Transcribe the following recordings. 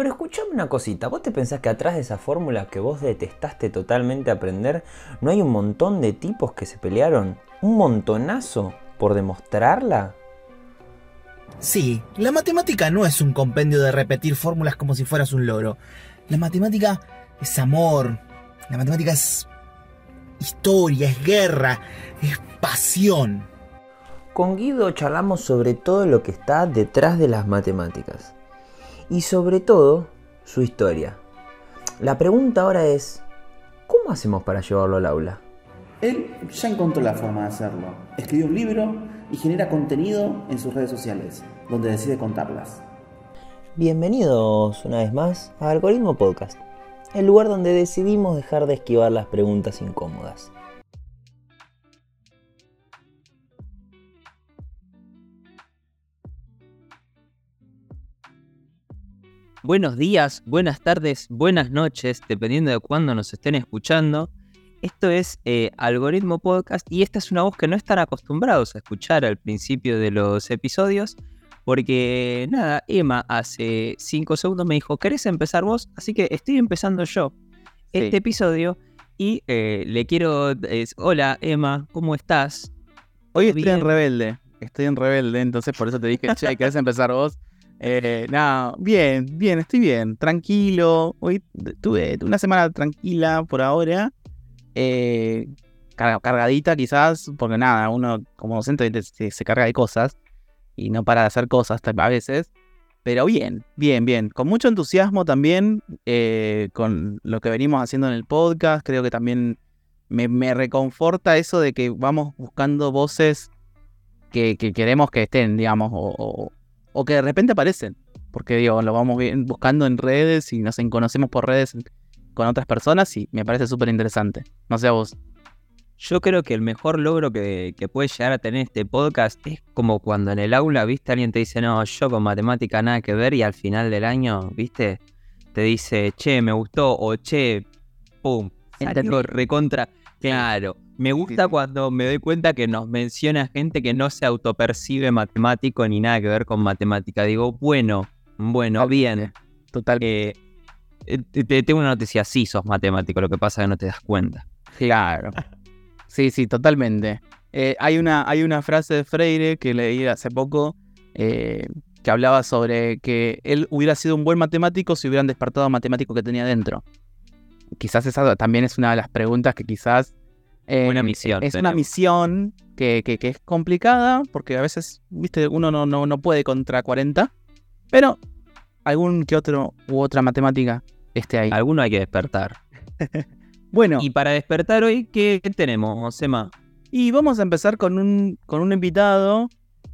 Pero escuchame una cosita, ¿vos te pensás que atrás de esa fórmula que vos detestaste totalmente aprender, no hay un montón de tipos que se pelearon? ¿Un montonazo por demostrarla? Sí, la matemática no es un compendio de repetir fórmulas como si fueras un loro. La matemática es amor. La matemática es historia, es guerra, es pasión. Con Guido charlamos sobre todo lo que está detrás de las matemáticas. Y sobre todo, su historia. La pregunta ahora es, ¿cómo hacemos para llevarlo al aula? Él ya encontró la forma de hacerlo. Escribió un libro y genera contenido en sus redes sociales, donde decide contarlas. Bienvenidos una vez más a Algoritmo Podcast, el lugar donde decidimos dejar de esquivar las preguntas incómodas. Buenos días, buenas tardes, buenas noches, dependiendo de cuándo nos estén escuchando. Esto es eh, Algoritmo Podcast y esta es una voz que no están acostumbrados a escuchar al principio de los episodios. Porque nada, Emma hace 5 segundos me dijo, ¿querés empezar vos? Así que estoy empezando yo este episodio y eh, le quiero... Hola Emma, ¿cómo estás? Hoy estoy en rebelde, estoy en rebelde, entonces por eso te dije, che, ¿querés empezar vos? Eh, nada, bien, bien, estoy bien, tranquilo. Hoy tuve una semana tranquila por ahora. Eh, cargadita quizás, porque nada, uno como docente se, carga de cosas y no para de hacer cosas a veces. Pero bien, bien, bien. Con mucho entusiasmo también eh, con lo que venimos haciendo en el podcast. Creo que también me, reconforta eso de que vamos buscando voces que, queremos que estén, digamos, o, o que de repente aparecen. Porque digo, lo vamos buscando en redes y nos conocemos por redes con otras personas y me parece súper interesante. No sé a vos. Yo creo que el mejor logro que, puede llegar a tener este podcast es como cuando en el aula, viste, alguien te dice, no, yo con matemática nada que ver y al final del año, viste, te dice, che, me gustó o che, pum, salió recontra. Claro, me gusta cuando me doy cuenta que nos menciona gente que no se autopercibe matemático ni nada que ver con matemática. Digo, bueno, bueno, bien. Total. Eh, te, tengo una noticia, sí sos matemático, lo que pasa es que no te das cuenta. Claro. Sí, sí, totalmente. Eh, hay, una, hay una frase de Freire que leí hace poco eh, que hablaba sobre que él hubiera sido un buen matemático si hubieran despertado al matemático que tenía dentro. Quizás esa también es una de las preguntas que quizás una misión. Es una misión que, es complicada porque a veces, viste, uno no, no, puede contra 40, pero algún que otro u otra matemática esté ahí. Alguno hay que despertar. bueno. Y para despertar hoy, ¿qué, tenemos, Sema? Y vamos a empezar con un, con un invitado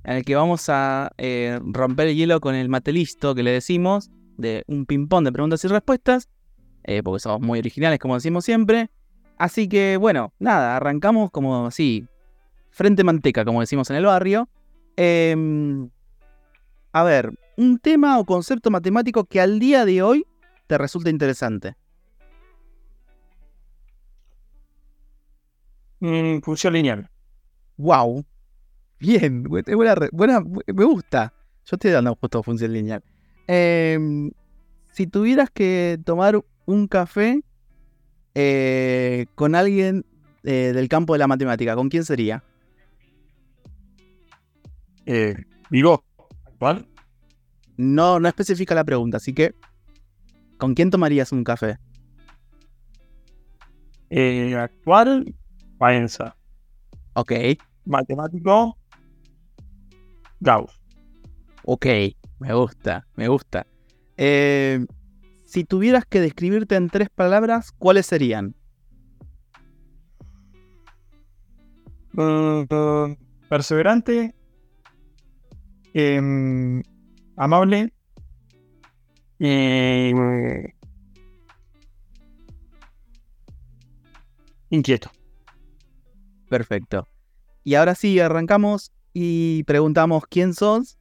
en el que vamos a eh, romper el hielo con el matelisto que le decimos, de un ping-pong de preguntas y respuestas, eh, porque somos muy originales, como decimos siempre. Así que bueno, nada, arrancamos como así, frente manteca, como decimos en el barrio. Em, a ver, un tema o concepto matemático que al día de hoy te resulta interesante. Mm, función lineal. Wow. Bien, buena, me gusta. Yo estoy dando justo función lineal. Em, si tuvieras que tomar un café eh, con alguien eh, del campo de la matemática, ¿con quién sería? Eh, ¿Vivo? ¿Actual? No, no especifica la pregunta, así que ¿con quién tomarías un café? Eh, actual, Paenza. Ok. Matemático, Gauss. Ok, me gusta, me gusta. Eh, si tuvieras que describirte en tres palabras, ¿cuáles serían? Mm, perseverante, em, amable y inquieto. Perfecto. Y ahora sí, arrancamos y preguntamos quién sos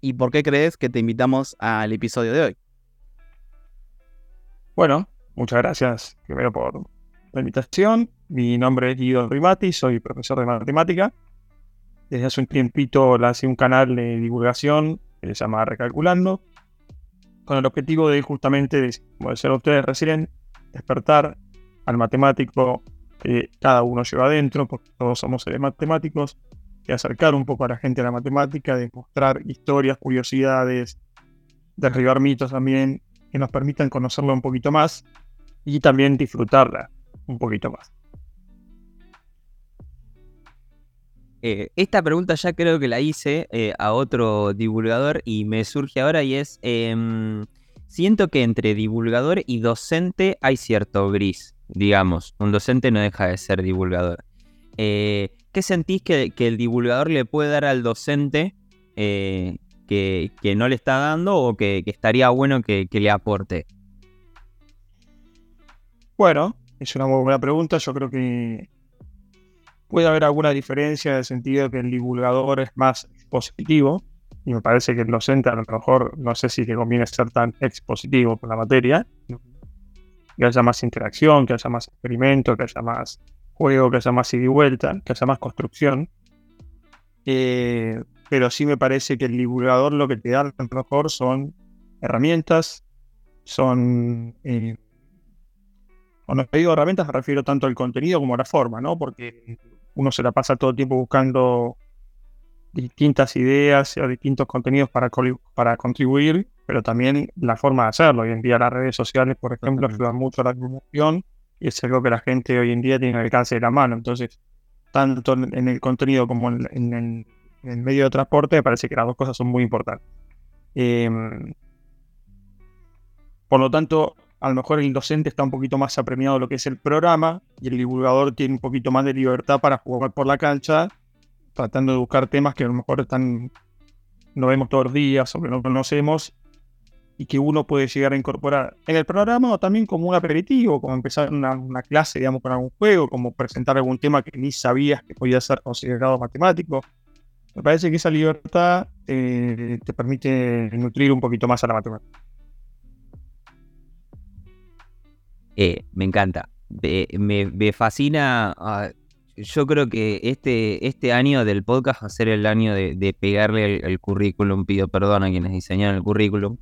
y por qué crees que te invitamos al episodio de hoy. Bueno, muchas gracias primero por la invitación. Mi nombre es Guido Rimati, soy profesor de matemática. Desde hace un tiempito lancé un canal de divulgación que se llama Recalculando, con el objetivo de justamente, de, como ustedes recién, despertar al matemático que cada uno lleva adentro, porque todos somos seres matemáticos, de acercar un poco a la gente a la matemática, de mostrar historias, curiosidades, derribar mitos también, que nos permitan conocerla un poquito más y también disfrutarla un poquito más. Eh, esta pregunta ya creo que la hice eh, a otro divulgador y me surge ahora y es, em, siento que entre divulgador y docente hay cierto gris, digamos, un docente no deja de ser divulgador. Eh, ¿Qué sentís que, el divulgador le puede dar al docente que, no le está dando o que, estaría bueno que, le aporte? Bueno, es una muy buena pregunta. Yo creo que Puede haber alguna diferencia en el sentido de que el divulgador es más expositivo, y me parece que el docente a lo mejor no sé si le conviene ser tan expositivo con la materia, que haya más interacción, que haya más experimento, que haya más juego, que haya más ida y vuelta, que haya más construcción. Eh, pero sí me parece que el divulgador lo que te da a lo mejor son herramientas, son eh, cuando digo herramientas me refiero tanto al contenido como a la forma, ¿no? Porque uno se la pasa todo el tiempo buscando distintas ideas o distintos contenidos para, para contribuir, pero también la forma de hacerlo. Hoy en día las redes sociales, por ejemplo, ayudan mucho a la comunicación y es algo que la gente hoy en día tiene al alcance de la mano. Entonces, tanto en el contenido como en, el, medio de transporte, me parece que las dos cosas son muy importantes. Em, por lo tanto, a lo mejor el docente está un poquito más apremiado de lo que es el programa y el divulgador tiene un poquito más de libertad para jugar por la cancha, tratando de buscar temas que a lo mejor están no vemos todos los días o que no conocemos y que uno puede llegar a incorporar en el programa o también como un aperitivo, como empezar una, clase, digamos, con algún juego, como presentar algún tema que ni sabías que podía ser considerado matemático. Me parece que esa libertad eh, te permite nutrir un poquito más a la matemática. Eh, me encanta. me, fascina. Ah, yo creo que este, este año del podcast va a ser el año de, pegarle el, currículum. Pido perdón a quienes diseñaron el currículum.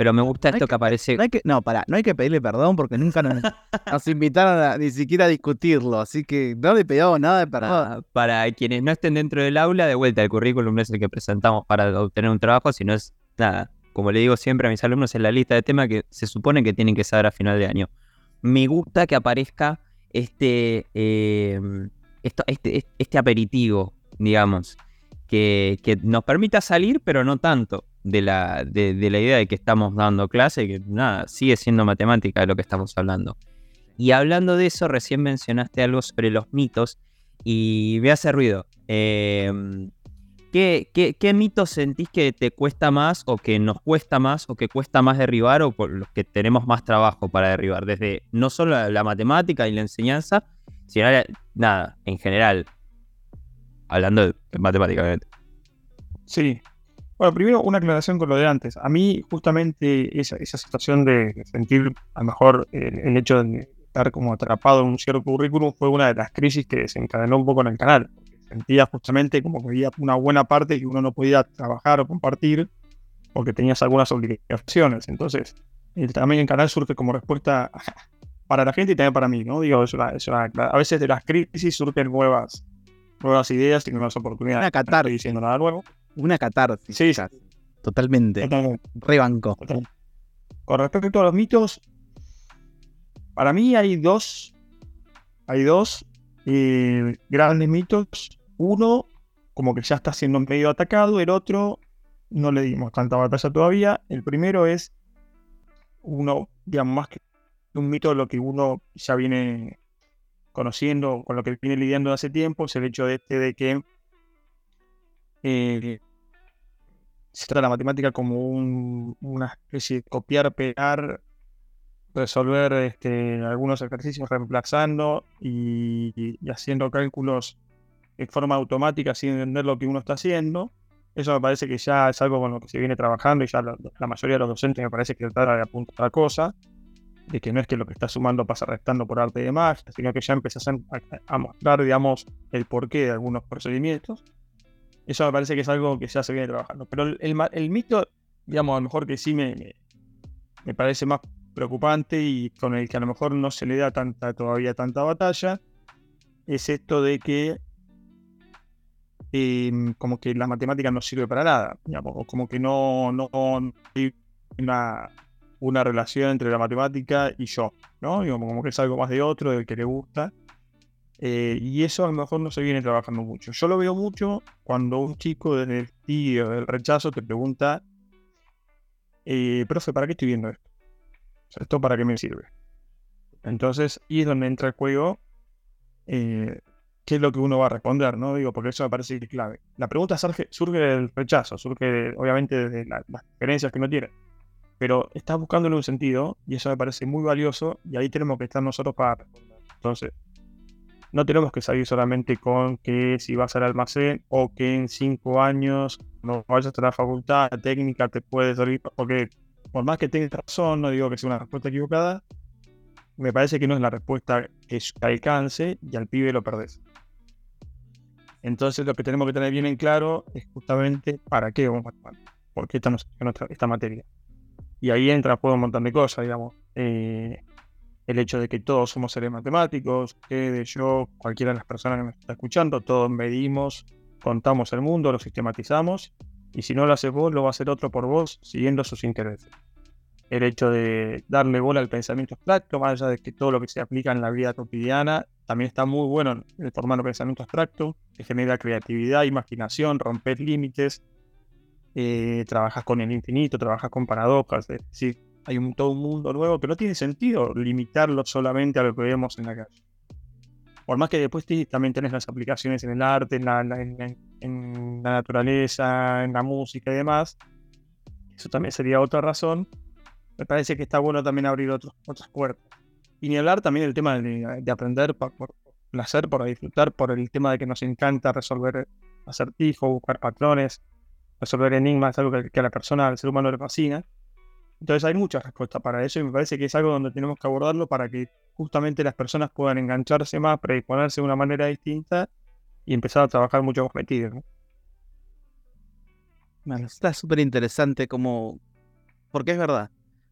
Pero me gusta esto que, aparece. No, hay que, no, para, no hay que pedirle perdón porque nunca nos, invitaron ni siquiera a discutirlo. Así que no le pedimos nada de perdón. Para, quienes no estén dentro del aula, de vuelta, el currículum no es el que presentamos para obtener un trabajo, sino es nada. Como le digo siempre a mis alumnos, es la lista de temas que se supone que tienen que saber a final de año me gusta que aparezca este, em, este, este, aperitivo, digamos, que, nos permita salir, pero no tanto de la, de, la idea de que estamos dando clase, que nada, sigue siendo matemática de lo que estamos hablando. Y hablando de eso, recién mencionaste algo sobre los mitos y me hace ruido. Eh, ¿Qué, qué, mitos sentís que te cuesta más o que nos cuesta más o que cuesta más derribar o los que tenemos más trabajo para derribar? Desde no solo la, matemática y la enseñanza, sino nada, en general. Hablando de, matemática, Sí. Bueno, primero una aclaración con lo de antes. A mí justamente esa, esa situación de sentir a lo mejor el, hecho de estar como atrapado en un cierto currículum fue una de las crisis que desencadenó un poco en el canal sentía justamente como que había una buena parte que uno no podía trabajar o compartir porque tenías algunas obligaciones. Entonces, el también el canal surge como respuesta para la gente y también para mí, ¿no? Digo, a veces de las crisis surgen nuevas, nuevas ideas y nuevas oportunidades. Una catarsis. diciendo nada nuevo. Una catarsis. Sí, Totalmente. Rebanco. Con respecto a los mitos, para mí hay dos, hay dos eh, grandes mitos uno como que ya está siendo medio atacado, el otro no le dimos tanta batalla todavía. El primero es uno, digamos, más que un mito de lo que uno ya viene conociendo, con lo que viene lidiando hace tiempo, es el hecho de este de que eh, se trata la matemática como una especie de copiar, pegar, resolver este, algunos ejercicios reemplazando y haciendo cálculos en forma automática sin entender lo que uno está haciendo. Eso me parece que ya es algo con lo que se viene trabajando y ya la, mayoría de los docentes me parece que trata de apuntar a cosa, de que no es que lo que está sumando pasa restando por arte de magia, sino que ya empezás a, mostrar, digamos, el porqué de algunos procedimientos. Eso me parece que es algo que ya se viene trabajando. Pero el, el, mito, digamos, a lo mejor que sí me, me parece más preocupante y con el que a lo mejor no se le da tanta todavía tanta batalla, es esto de que em, como que la matemática no sirve para nada, digamos, como que no, no hay una, una relación entre la matemática y yo, ¿no? Como que es algo más de otro, del que le gusta. Eh, y eso a lo mejor no se viene trabajando mucho. Yo lo veo mucho cuando un chico desde el tío del rechazo te pregunta, eh, profe, ¿para qué estoy viendo esto? ¿Esto para qué me sirve? Entonces, y es donde entra el juego, eh, qué es lo que uno va a responder, ¿no? Digo, porque eso me parece clave. La pregunta surge, del rechazo, surge obviamente de las diferencias que uno tiene. Pero estás buscándole un sentido y eso me parece muy valioso y ahí tenemos que estar nosotros para responder. Entonces, no tenemos que salir solamente con que si vas al almacén o que en cinco años no vayas a la facultad técnica te puede servir, porque por más que tengas razón, no digo que sea una respuesta equivocada, me parece que no es la respuesta que alcance y al pibe lo perdés. Entonces lo que tenemos que tener bien en claro es justamente para qué vamos a por qué esta, esta materia. Y ahí entra juego un montón de cosas, digamos. Eh, el hecho de que todos somos seres matemáticos, que yo, cualquiera de las personas que me está escuchando, todos medimos, contamos el mundo, lo sistematizamos, y si no lo haces vos, lo va a hacer otro por vos, siguiendo sus intereses. El hecho de darle bola al pensamiento abstracto, más allá de que todo lo que se aplica en la vida cotidiana, también está muy bueno el formar un pensamiento abstracto, que genera creatividad, imaginación, romper límites, eh, trabajas con el infinito, trabajas con paradojas, es decir, hay un, todo un mundo nuevo que no tiene sentido limitarlo solamente a lo que vemos en la calle. Por más que después también tenés las aplicaciones en el arte, en la, en, la naturaleza, en la música y demás, eso también sería otra razón. Me parece que está bueno también abrir otros, otras puertas. Y ni hablar también del tema de, aprender por, placer, por disfrutar, por el tema de que nos encanta resolver acertijos, buscar patrones, resolver enigmas, algo que, a la persona, al ser humano le fascina. Entonces hay muchas respuestas para eso y me parece que es algo donde tenemos que abordarlo para que justamente las personas puedan engancharse más, predisponerse de una manera distinta y empezar a trabajar mucho más metidos. Bueno, está súper interesante como... Porque es verdad.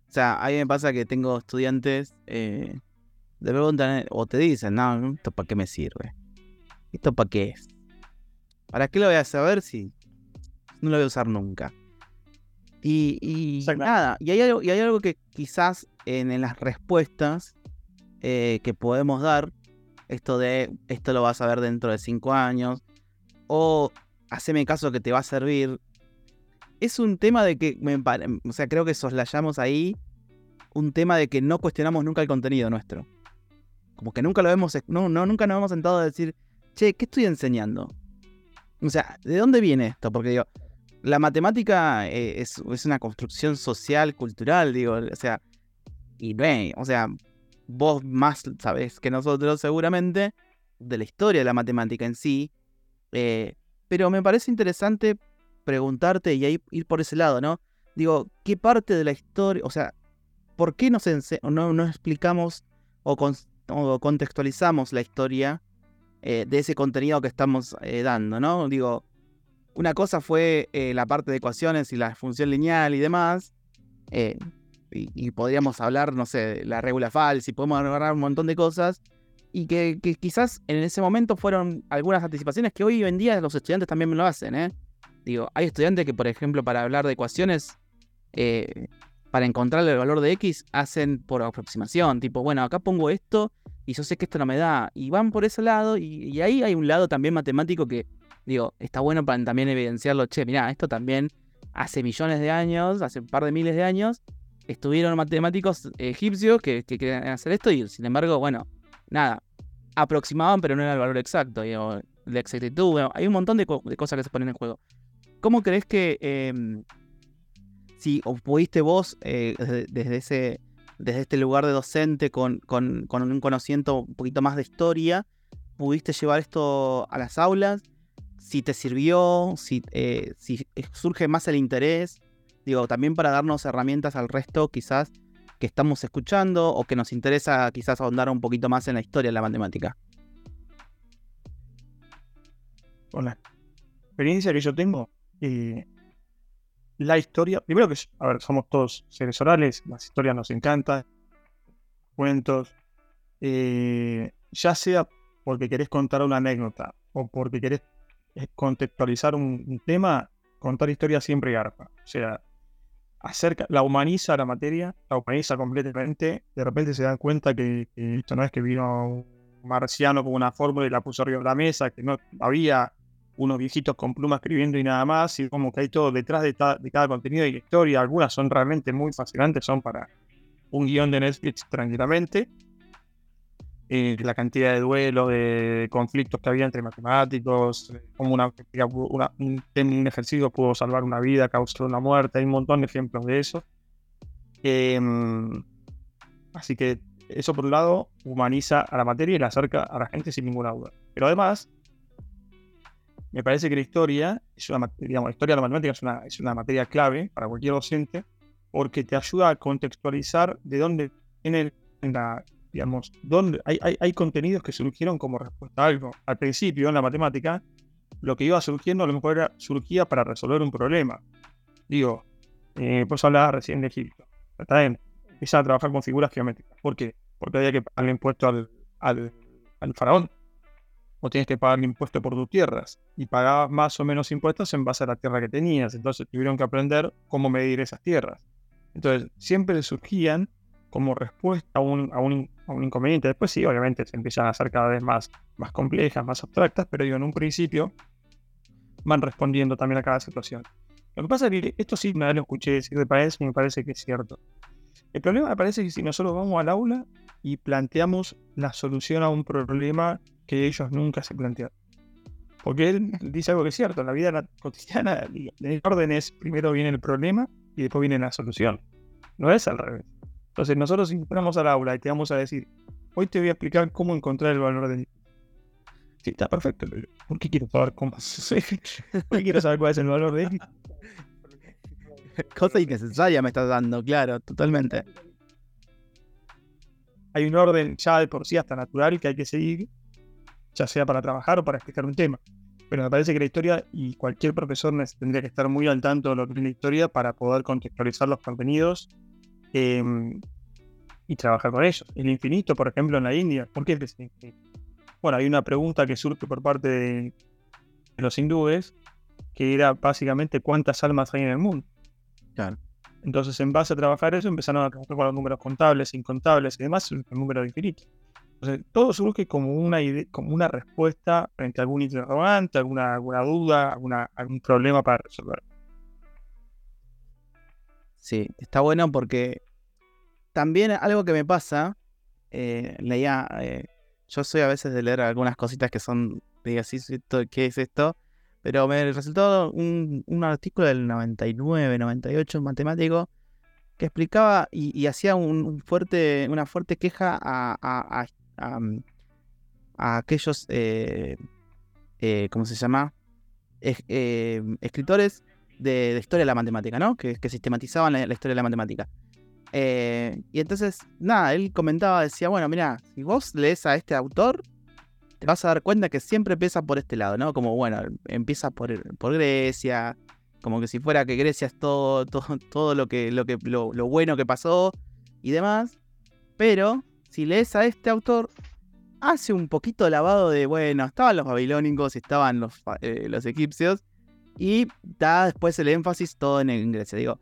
O sea, a mí me pasa que tengo estudiantes eh, de preguntan o te dicen, no, ¿esto para qué me sirve? ¿Esto para qué es? ¿Para qué lo voy a saber si no lo voy a usar nunca? Y, nada, y hay, algo, y hay algo que quizás en, las respuestas eh, que podemos dar, esto de esto lo vas a ver dentro de cinco años, o haceme caso que te va a servir, es un tema de que, me, o sea, creo que soslayamos ahí un tema de que no cuestionamos nunca el contenido nuestro. Como que nunca lo hemos, no, no, nunca nos hemos sentado a decir, che, ¿qué estoy enseñando? O sea, ¿de dónde viene esto? Porque digo, la matemática eh, es, una construcción social, cultural, digo, o sea, y ve, o sea, vos más sabés que nosotros seguramente de la historia de la matemática en sí, eh, pero me parece interesante preguntarte y ahí ir por ese lado, ¿no? Digo, ¿qué parte de la historia, o sea, por qué no, explicamos o, contextualizamos la historia eh, de ese contenido que estamos dando, ¿no? Digo, una cosa fue eh, la parte de ecuaciones y la función lineal y demás. Eh, y, podríamos hablar, no sé, de la regula falsa y podemos agarrar un montón de cosas. Y que, quizás en ese momento fueron algunas anticipaciones que hoy en día los estudiantes también lo hacen, ¿eh? Digo, hay estudiantes que, por ejemplo, para hablar de ecuaciones, para encontrar el valor de X, hacen por aproximación. Tipo, bueno, acá pongo esto y yo sé que esto no me da. Y van por ese lado. y ahí hay un lado también matemático que digo, está bueno para también evidenciarlo, che, mirá, esto también hace millones de años, hace un par de miles de años, estuvieron matemáticos egipcios que, que querían hacer esto y sin embargo, bueno, nada, aproximaban pero no era el valor exacto, digo, la exactitud, bueno, hay un montón de, cosas que se ponen en juego. ¿Cómo crees que em, si pudiste vos eh, desde, ese desde este lugar de docente con, con, con, un conocimiento un poquito más de historia, pudiste llevar esto a las aulas si te sirvió, si, eh, si surge más el interés, digo, también para darnos herramientas al resto quizás que estamos escuchando o que nos interesa quizás ahondar un poquito más en la historia de la matemática. Con la experiencia que yo tengo, eh, la historia, primero que, a ver, somos todos seres orales, las historias nos encantan, cuentos, eh, ya sea porque querés contar una anécdota o porque querés contextualizar un, tema, contar historias siempre garpa. O sea, acerca, la humaniza la materia, la humaniza completamente, de repente se dan cuenta que, esto no es que vino un marciano con una fórmula y la puso arriba de la mesa, que no había unos viejitos con pluma escribiendo y nada más, y como que hay todo detrás de, cada contenido y historia, algunas son realmente muy fascinantes, son para un guion de Netflix tranquilamente. Eh, la cantidad de duelos, de conflictos que había entre matemáticos, eh, como una, una- un, un ejercicio pudo salvar una vida, causar una muerte, hay un montón de ejemplos de eso. Em, así que eso por un lado humaniza a la materia y la acerca a la gente sin ninguna duda. Pero además, me parece que la historia, es una, digamos, la historia de la matemática es una, es una materia clave para cualquier docente porque te ayuda a contextualizar de dónde viene la, digamos, dónde hay, hay, hay contenidos que surgieron como respuesta a algo. Al principio, en la matemática, lo que iba surgiendo a lo mejor era, surgía para resolver un problema. Digo, eh, hablaba recién de Egipto. Está bien, empiezan a trabajar con figuras geométricas. ¿Por qué? Porque había que pagarle impuesto al, al, al faraón. O tienes que pagarle impuesto por tus tierras. Y pagabas más o menos impuestos en base a la tierra que tenías. Entonces tuvieron que aprender cómo medir esas tierras. Entonces, siempre surgían como respuesta a un, inconveniente. Después sí, obviamente se empiezan a hacer cada vez más, más complejas, más abstractas, pero digo, en un principio van respondiendo también a cada situación. Lo que pasa es que esto sí vez lo escuché decir de Paez y me parece que es cierto. El problema me parece que si nosotros vamos al aula y planteamos la solución a un problema que ellos nunca se plantearon. Porque él dice algo que es cierto, en la vida na- cotidiana el orden es primero viene el problema y después viene la solución. No es al revés. Entonces nosotros entramos al aula y te vamos a decir, hoy te voy a explicar cómo encontrar el valor de Sí, está perfecto. pero ¿Por qué quiero saber cómo? ¿Por qué quiero saber cuál es el valor de X? Cosa innecesaria me estás dando, claro, totalmente. Hay un orden ya de por sí hasta natural que hay que seguir, ya sea para trabajar o para explicar un tema. Pero me parece que la historia y cualquier profesor tendría que estar muy al tanto de lo que es la historia para poder contextualizar los contenidos em, y trabajar con ellos. El infinito, por ejemplo, en la India, ¿por qué es el infinito? Bueno, hay una pregunta que surge por parte de, los hindúes, que era básicamente cuántas almas hay en el mundo. Claro. Entonces, en base a trabajar eso, empezaron a trabajar con los números contables, incontables y demás, el número infinito. Entonces, todo surge como una, ide- como una respuesta frente a algún interrogante, alguna, alguna duda, alguna, algún problema para resolver. Sí, está bueno porque también algo que me pasa, eh, leía, eh, yo soy a veces de leer algunas cositas que son, diga, sí, esto, ¿qué es esto? Pero me resultó un, un artículo del 99, 98, un matemático, que explicaba y, hacía un, fuerte, una fuerte queja a, a- a- mm, aquellos, eh, eh, ¿cómo se llama? Es- escritores de, historia de la matemática, ¿no? Que, que sistematizaban la, historia de la matemática. Eh, y entonces, nada, él comentaba, decía, bueno, mira, si vos lees a este autor, te vas a dar cuenta que siempre empieza por este lado, ¿no? Como, bueno, empieza por, Grecia, como que si fuera que Grecia es todo, todo, todo lo, que, lo, que, lo, bueno que pasó y demás. Pero, si lees a este autor, hace un poquito lavado de, bueno, estaban los babilónicos, estaban los, eh, los egipcios, y da después el énfasis todo en, en Grecia. Digo,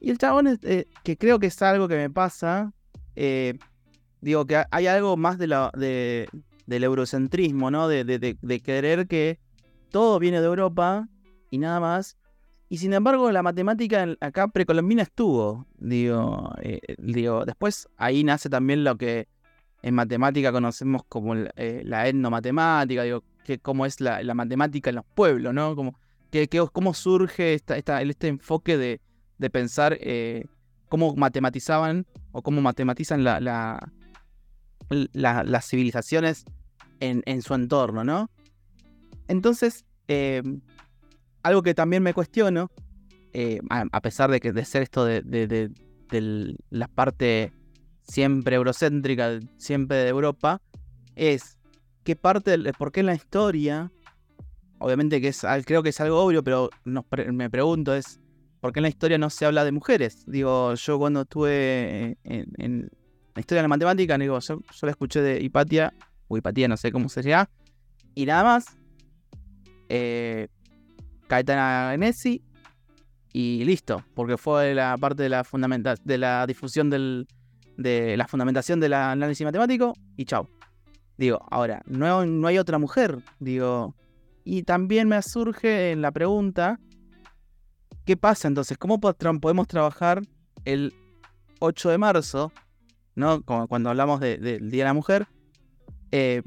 y el chabón, es, eh, que creo que es algo que me pasa, eh, digo que ha- hay algo más de la, de, del eurocentrismo, ¿no? De, de, de- querer que todo viene de Europa y nada más. Y sin embargo, la matemática acá precolombina estuvo. Digo, eh, digo, después ahí nace también lo que en matemática conocemos como la etnomatemática, digo, que cómo es la, la matemática en los pueblos, ¿no? Como, que- cómo surge este enfoque de, pensar eh, cómo matematizaban o cómo matematizan la, la- la- las civilizaciones en, su entorno, ¿no? Entonces, eh, algo que también me cuestiono, eh, a, pesar de que de ser esto de, la parte siempre eurocéntrica, siempre de Europa, es qué parte, por qué en la historia, obviamente que es, creo que es algo obvio, pero me pregunto es, ¿por qué en la historia no se habla de mujeres? Digo, yo cuando estuve en, en la historia de la matemática, digo, yo, la escuché de Hipatia, o Hipatia, no sé cómo se llama, y nada más. Eh, Caetana y listo, porque fue la parte de la fundamenta de la difusión del, de la fundamentación del análisis matemático y chao. Digo, ahora, no, no hay otra mujer, digo, y también me surge en la pregunta, ¿qué pasa entonces? ¿Cómo podemos trabajar el 8 de marzo, ¿no? Cuando hablamos de- del Día de la Mujer? Eh,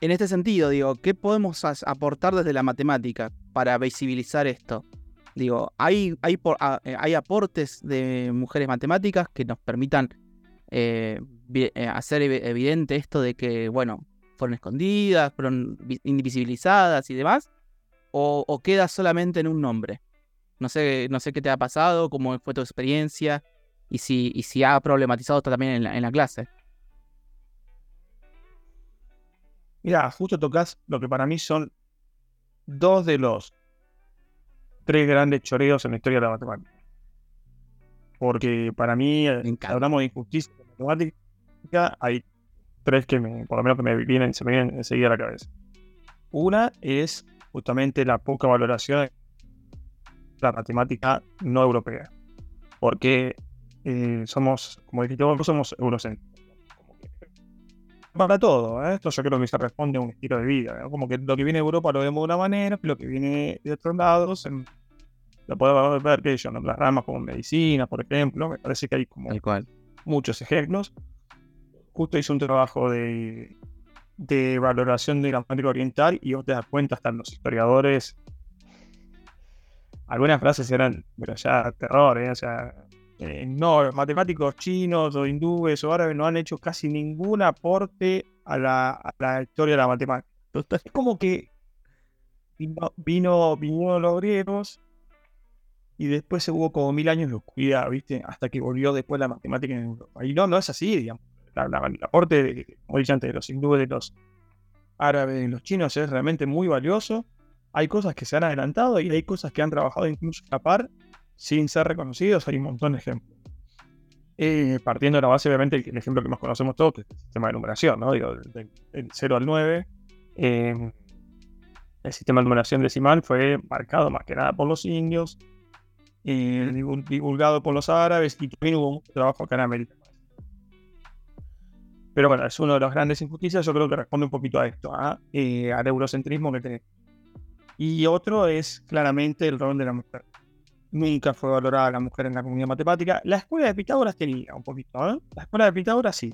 en este sentido, digo, ¿qué podemos aportar desde la matemática para visibilizar esto? Digo, ¿hay, hay, por- a- eh, hay aportes de mujeres matemáticas que nos permitan eh, hacer evi- evidente esto de que, bueno, fueron escondidas, fueron vi- invisibilizadas y demás? ¿O, o queda solamente en un nombre? No sé, no sé qué te ha pasado, cómo fue tu experiencia y si, y si ha problematizado esto también en la, en la clase. Mira, justo tocas lo que para mí son dos de los tres grandes choreos en la historia de la matemática. Porque para mí, eh, hablamos de injusticia en la matemática, hay tres que me, por lo menos que me vienen, se me vienen enseguida a la cabeza. Una es justamente la poca valoración de la matemática no europea. Porque eh, somos, como dijiste vos, somos eurocéntricos. Para todo, ¿eh? esto yo creo que se responde a un estilo de vida. ¿no? Como que lo que viene de Europa lo vemos de una manera, lo que viene de otros lados en- lo podemos ver que yo, las ramas como medicina, por ejemplo, me parece que hay como cual. muchos ejemplos. Justo hice un trabajo de, de valoración de la matemática oriental y vos te das cuenta, hasta los historiadores, algunas frases eran, pero ya terror, ¿eh? o sea, eh, no, los matemáticos chinos o hindúes o árabes no han hecho casi ningún aporte a la, a la historia de la matemática. Es como que vino, vino, vinieron los griegos y después hubo como mil años de oscuridad, ¿viste? Hasta que volvió después la matemática en Europa. Y no, no es así, digamos. El aporte, de, como de los hindúes, de los árabes, de los chinos es realmente muy valioso. Hay cosas que se han adelantado y hay cosas que han trabajado incluso a par sin ser reconocidos. Hay un montón de ejemplos. Eh, partiendo de la base, obviamente, el, ejemplo que más conocemos todos, que es el sistema de numeración, ¿no? Digo, del, del- del 0 al 9. eh, el sistema de numeración decimal fue marcado más que nada por los indios, eh, divul- divulgado por los árabes y también hubo mucho trabajo acá en América. Pero bueno, es uno de las grandes injusticias, yo creo que responde un poquito a esto, ¿ah? Eh, al eurocentrismo que tenemos. Y otro es claramente el rol de la mujer. Nunca fue valorada la mujer en la comunidad matemática. La escuela de Pitágoras tenía un poquito, ¿eh? La escuela de Pitágoras sí.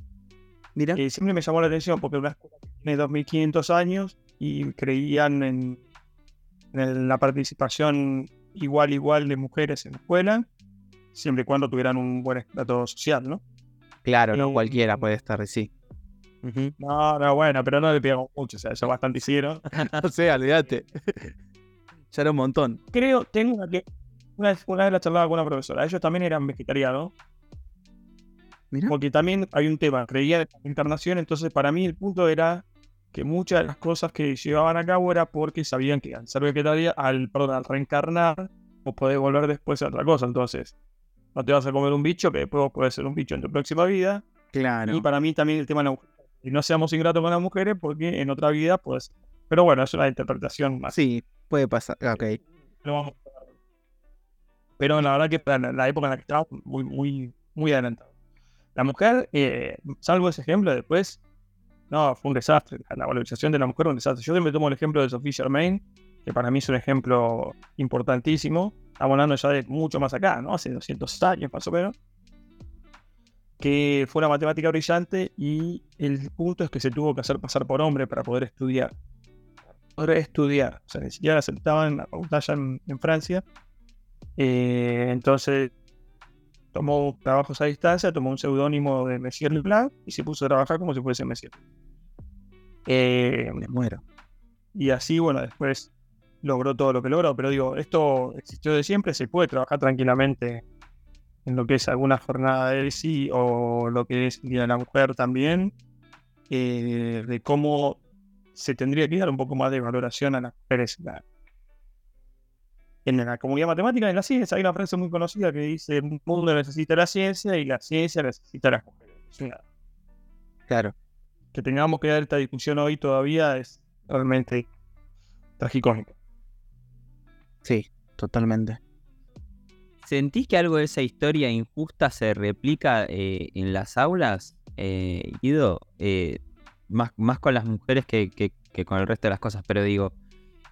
Mira, Eh, siempre me llamó la atención porque una escuela que tiene 2500 años y creían en, en la participación igual igual de mujeres en la escuela, siempre y cuando tuvieran un buen estrato social, ¿no? Claro, no eh, cualquiera puede estar, sí. No, no, bueno, pero no le pegamos mucho, o sea, eso bastante hicieron. o sea, olvídate. ya era un montón. Creo, tengo una que. Una, vez- una vez la charlaba con una profesora, ellos también eran vegetarianos, Mira. porque también hay un tema, creían en la encarnación, entonces para mí el punto era que muchas de las cosas que llevaban a cabo era porque sabían que al ser vegetariano, al, perdón, al reencarnar, vos podés volver después a otra cosa, entonces no te vas a comer un bicho, que después podés ser un bicho en tu próxima vida, Claro. y para mí también el tema de la mujer, y no seamos ingratos con las mujeres, porque en otra vida, pues, pero bueno, es una interpretación más Sí, puede pasar. Ok. lo vamos a. Pero la verdad que para la, época en la que estábamos, muy, muy, muy adelantado. La mujer, eh, salvo ese ejemplo, después, no, fue un desastre. La, valorización de la mujer fue un desastre. Yo siempre tomo el ejemplo de Sophie Germain, que para mí es un ejemplo importantísimo. Estamos hablando ya de mucho más acá, ¿no? Hace 200 años más o menos. Que fue una matemática brillante y el punto es que se tuvo que hacer pasar por hombre para poder estudiar. Poder estudiar. O sea, ni siquiera aceptaban la facultad allá en, Francia. Eh, entonces tomó trabajos a distancia, tomó un seudónimo de Messier Leblanc y se puso a trabajar como si fuese Messier. Eh, Me y así, bueno, después logró todo lo que logró. Pero digo, esto existió de siempre, se puede trabajar tranquilamente en lo que es alguna jornada de sí o lo que es Día de la Mujer también, eh, de cómo se tendría que dar un poco más de valoración a las mujeres. En la comunidad matemática en la ciencia hay una frase muy conocida que dice, el mundo necesita la ciencia y la ciencia necesita las mujeres. Claro. que tengamos que dar esta discusión hoy todavía es realmente tragicómico. Sí, totalmente. ¿Sentís que algo de esa historia injusta se replica eh, en las aulas, eh, Guido? Eh, más, más con las mujeres que, que- con el resto de las cosas, pero digo,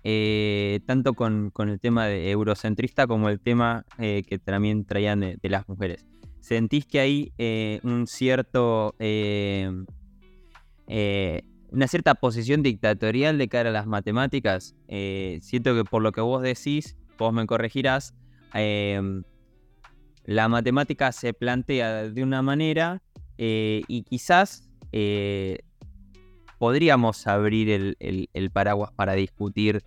eh, tanto con, con el tema de eurocentrista como el tema eh, que también traían de, las mujeres. ¿Sentís que hay un cierto... eh, una cierta posición dictatorial de cara a las matemáticas? Eh, siento que por lo que vos decís, vos me corregirás, eh, la matemática se plantea de una manera eh, y quizás eh, podríamos abrir el, el- el paraguas para discutir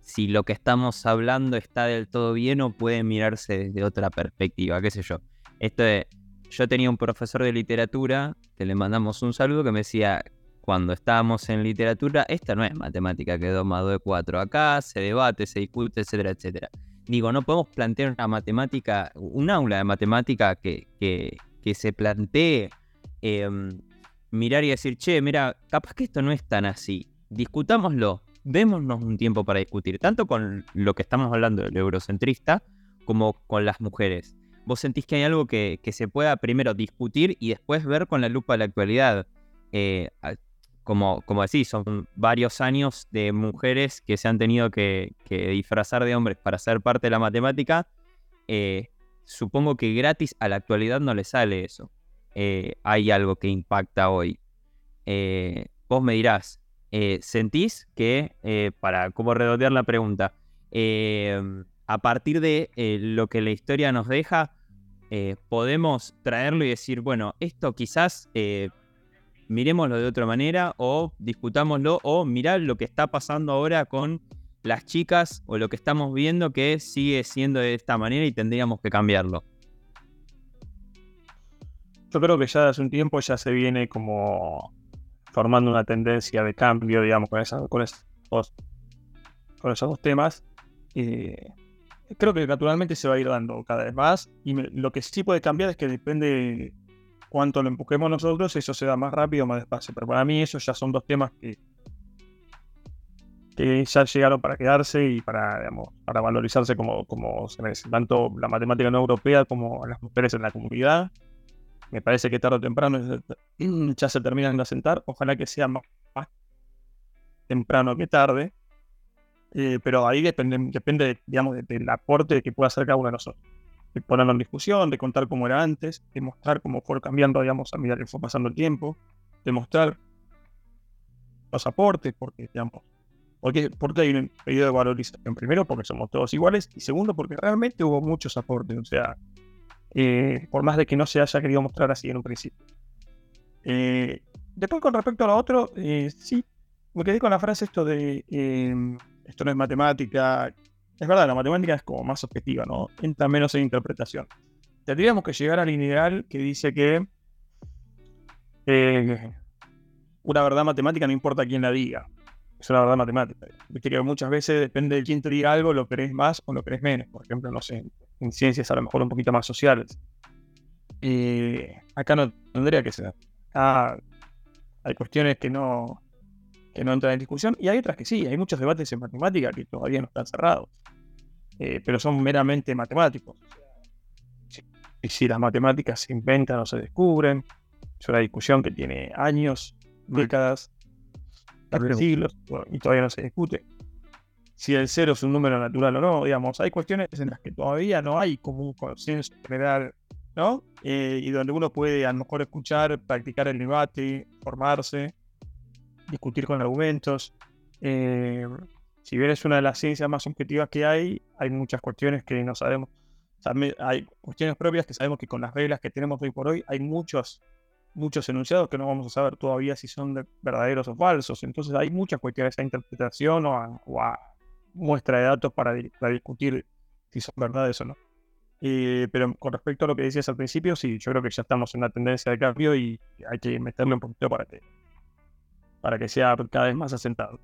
si lo que estamos hablando está del todo bien o puede mirarse desde otra perspectiva, qué sé yo. Esto de, yo tenía un profesor de literatura, que le mandamos un saludo, que me decía, cuando estábamos en literatura, esta no es matemática que 2 más 2 es 4. Acá se debate, se discute, etcétera, etcétera. Digo, no podemos plantear una matemática, un aula de matemática que, que- se plantee em, mirar y decir, che, mira, capaz que esto no es tan así. Discutámoslo, démonos un tiempo para discutir, tanto con lo que estamos hablando del eurocentrista como con las mujeres. ¿Vos sentís que hay algo que, que se pueda primero discutir y después ver con la lupa de la actualidad? Eh, como, como decís, son varios años de mujeres que se han tenido que, disfrazar de hombres para ser parte de la matemática. Eh, supongo que gratis a la actualidad no le sale eso. Eh, hay algo que impacta hoy. Eh, vos me dirás, eh, ¿sentís que, para como redondear la pregunta, a partir de lo que la historia nos deja, podemos traerlo y decir, bueno, esto quizás miremoslo de otra manera o discutámoslo o mirá lo que está pasando ahora con las chicas o lo que estamos viendo que sigue siendo de esta manera y tendríamos que cambiarlo. Yo creo que ya hace un tiempo ya se viene como formando una tendencia de cambio, digamos, con, esa- con, esos, dos, con esos dos temas. Eh, creo que naturalmente se va a ir dando cada vez más. Y lo que sí puede cambiar es que depende cuánto lo empujemos nosotros, eso se da más rápido o más despacio. Pero para mí esos ya son dos temas que, que ya llegaron para quedarse y para, digamos, para valorizarse como, como se merece. Tanto la matemática no europea como las mujeres en la comunidad me parece que tarde o temprano ya se terminan de asentar. Ojalá que sea más, temprano que tarde. Eh, pero ahí depende, depende digamos, de- del aporte que pueda hacer cada uno de nosotros. De ponerlo en discusión, de contar cómo era antes, de mostrar cómo fue cambiando digamos, a medida que fue pasando el tiempo, de mostrar los aportes, porque, digamos, porque, porque hay un pedido de valorización. Primero, porque somos todos iguales, y segundo, porque realmente hubo muchos aportes. O sea, eh, por más de que no se haya querido mostrar así en un principio. Eh, después, con respecto a lo otro, eh, sí, me quedé con la frase esto de eh, esto no es matemática. Es verdad, la matemática es como más objetiva, ¿no? Entra menos en interpretación. Tendríamos que llegar al ideal que dice que eh, una verdad matemática no importa quién la diga. Es una verdad matemática. Viste que muchas veces depende de quién te diga algo, lo crees más o lo crees menos. Por ejemplo, no sé, en ciencias a lo mejor un poquito más sociales. Eh, acá no tendría que ser. Acá hay cuestiones que no, que no entran en discusión y hay otras que sí. Hay muchos debates en matemática que todavía no están cerrados, eh, pero son meramente matemáticos. Si, si las matemáticas se inventan o se descubren, es una discusión que tiene años, décadas, siglos bueno, y todavía no se discute si el cero es un número natural o no, digamos, hay cuestiones en las que todavía no hay como un consenso general, ¿no? Eh, y donde uno puede a lo mejor escuchar, practicar el debate, formarse, discutir con argumentos. Eh, si bien es una de las ciencias más objetivas que hay, hay muchas cuestiones que no sabemos. O hay cuestiones propias que sabemos que con las reglas que tenemos hoy por hoy hay muchos, muchos enunciados que no vamos a saber todavía si son de- verdaderos o falsos. Entonces hay muchas cuestiones a interpretación o a, muestra de datos para, di- para discutir si son verdades o no. Pero con respecto a lo que decías al principio, sí, yo creo que ya estamos en una tendencia de cambio y hay que meterle un poquito para que, para que sea cada vez más asentado.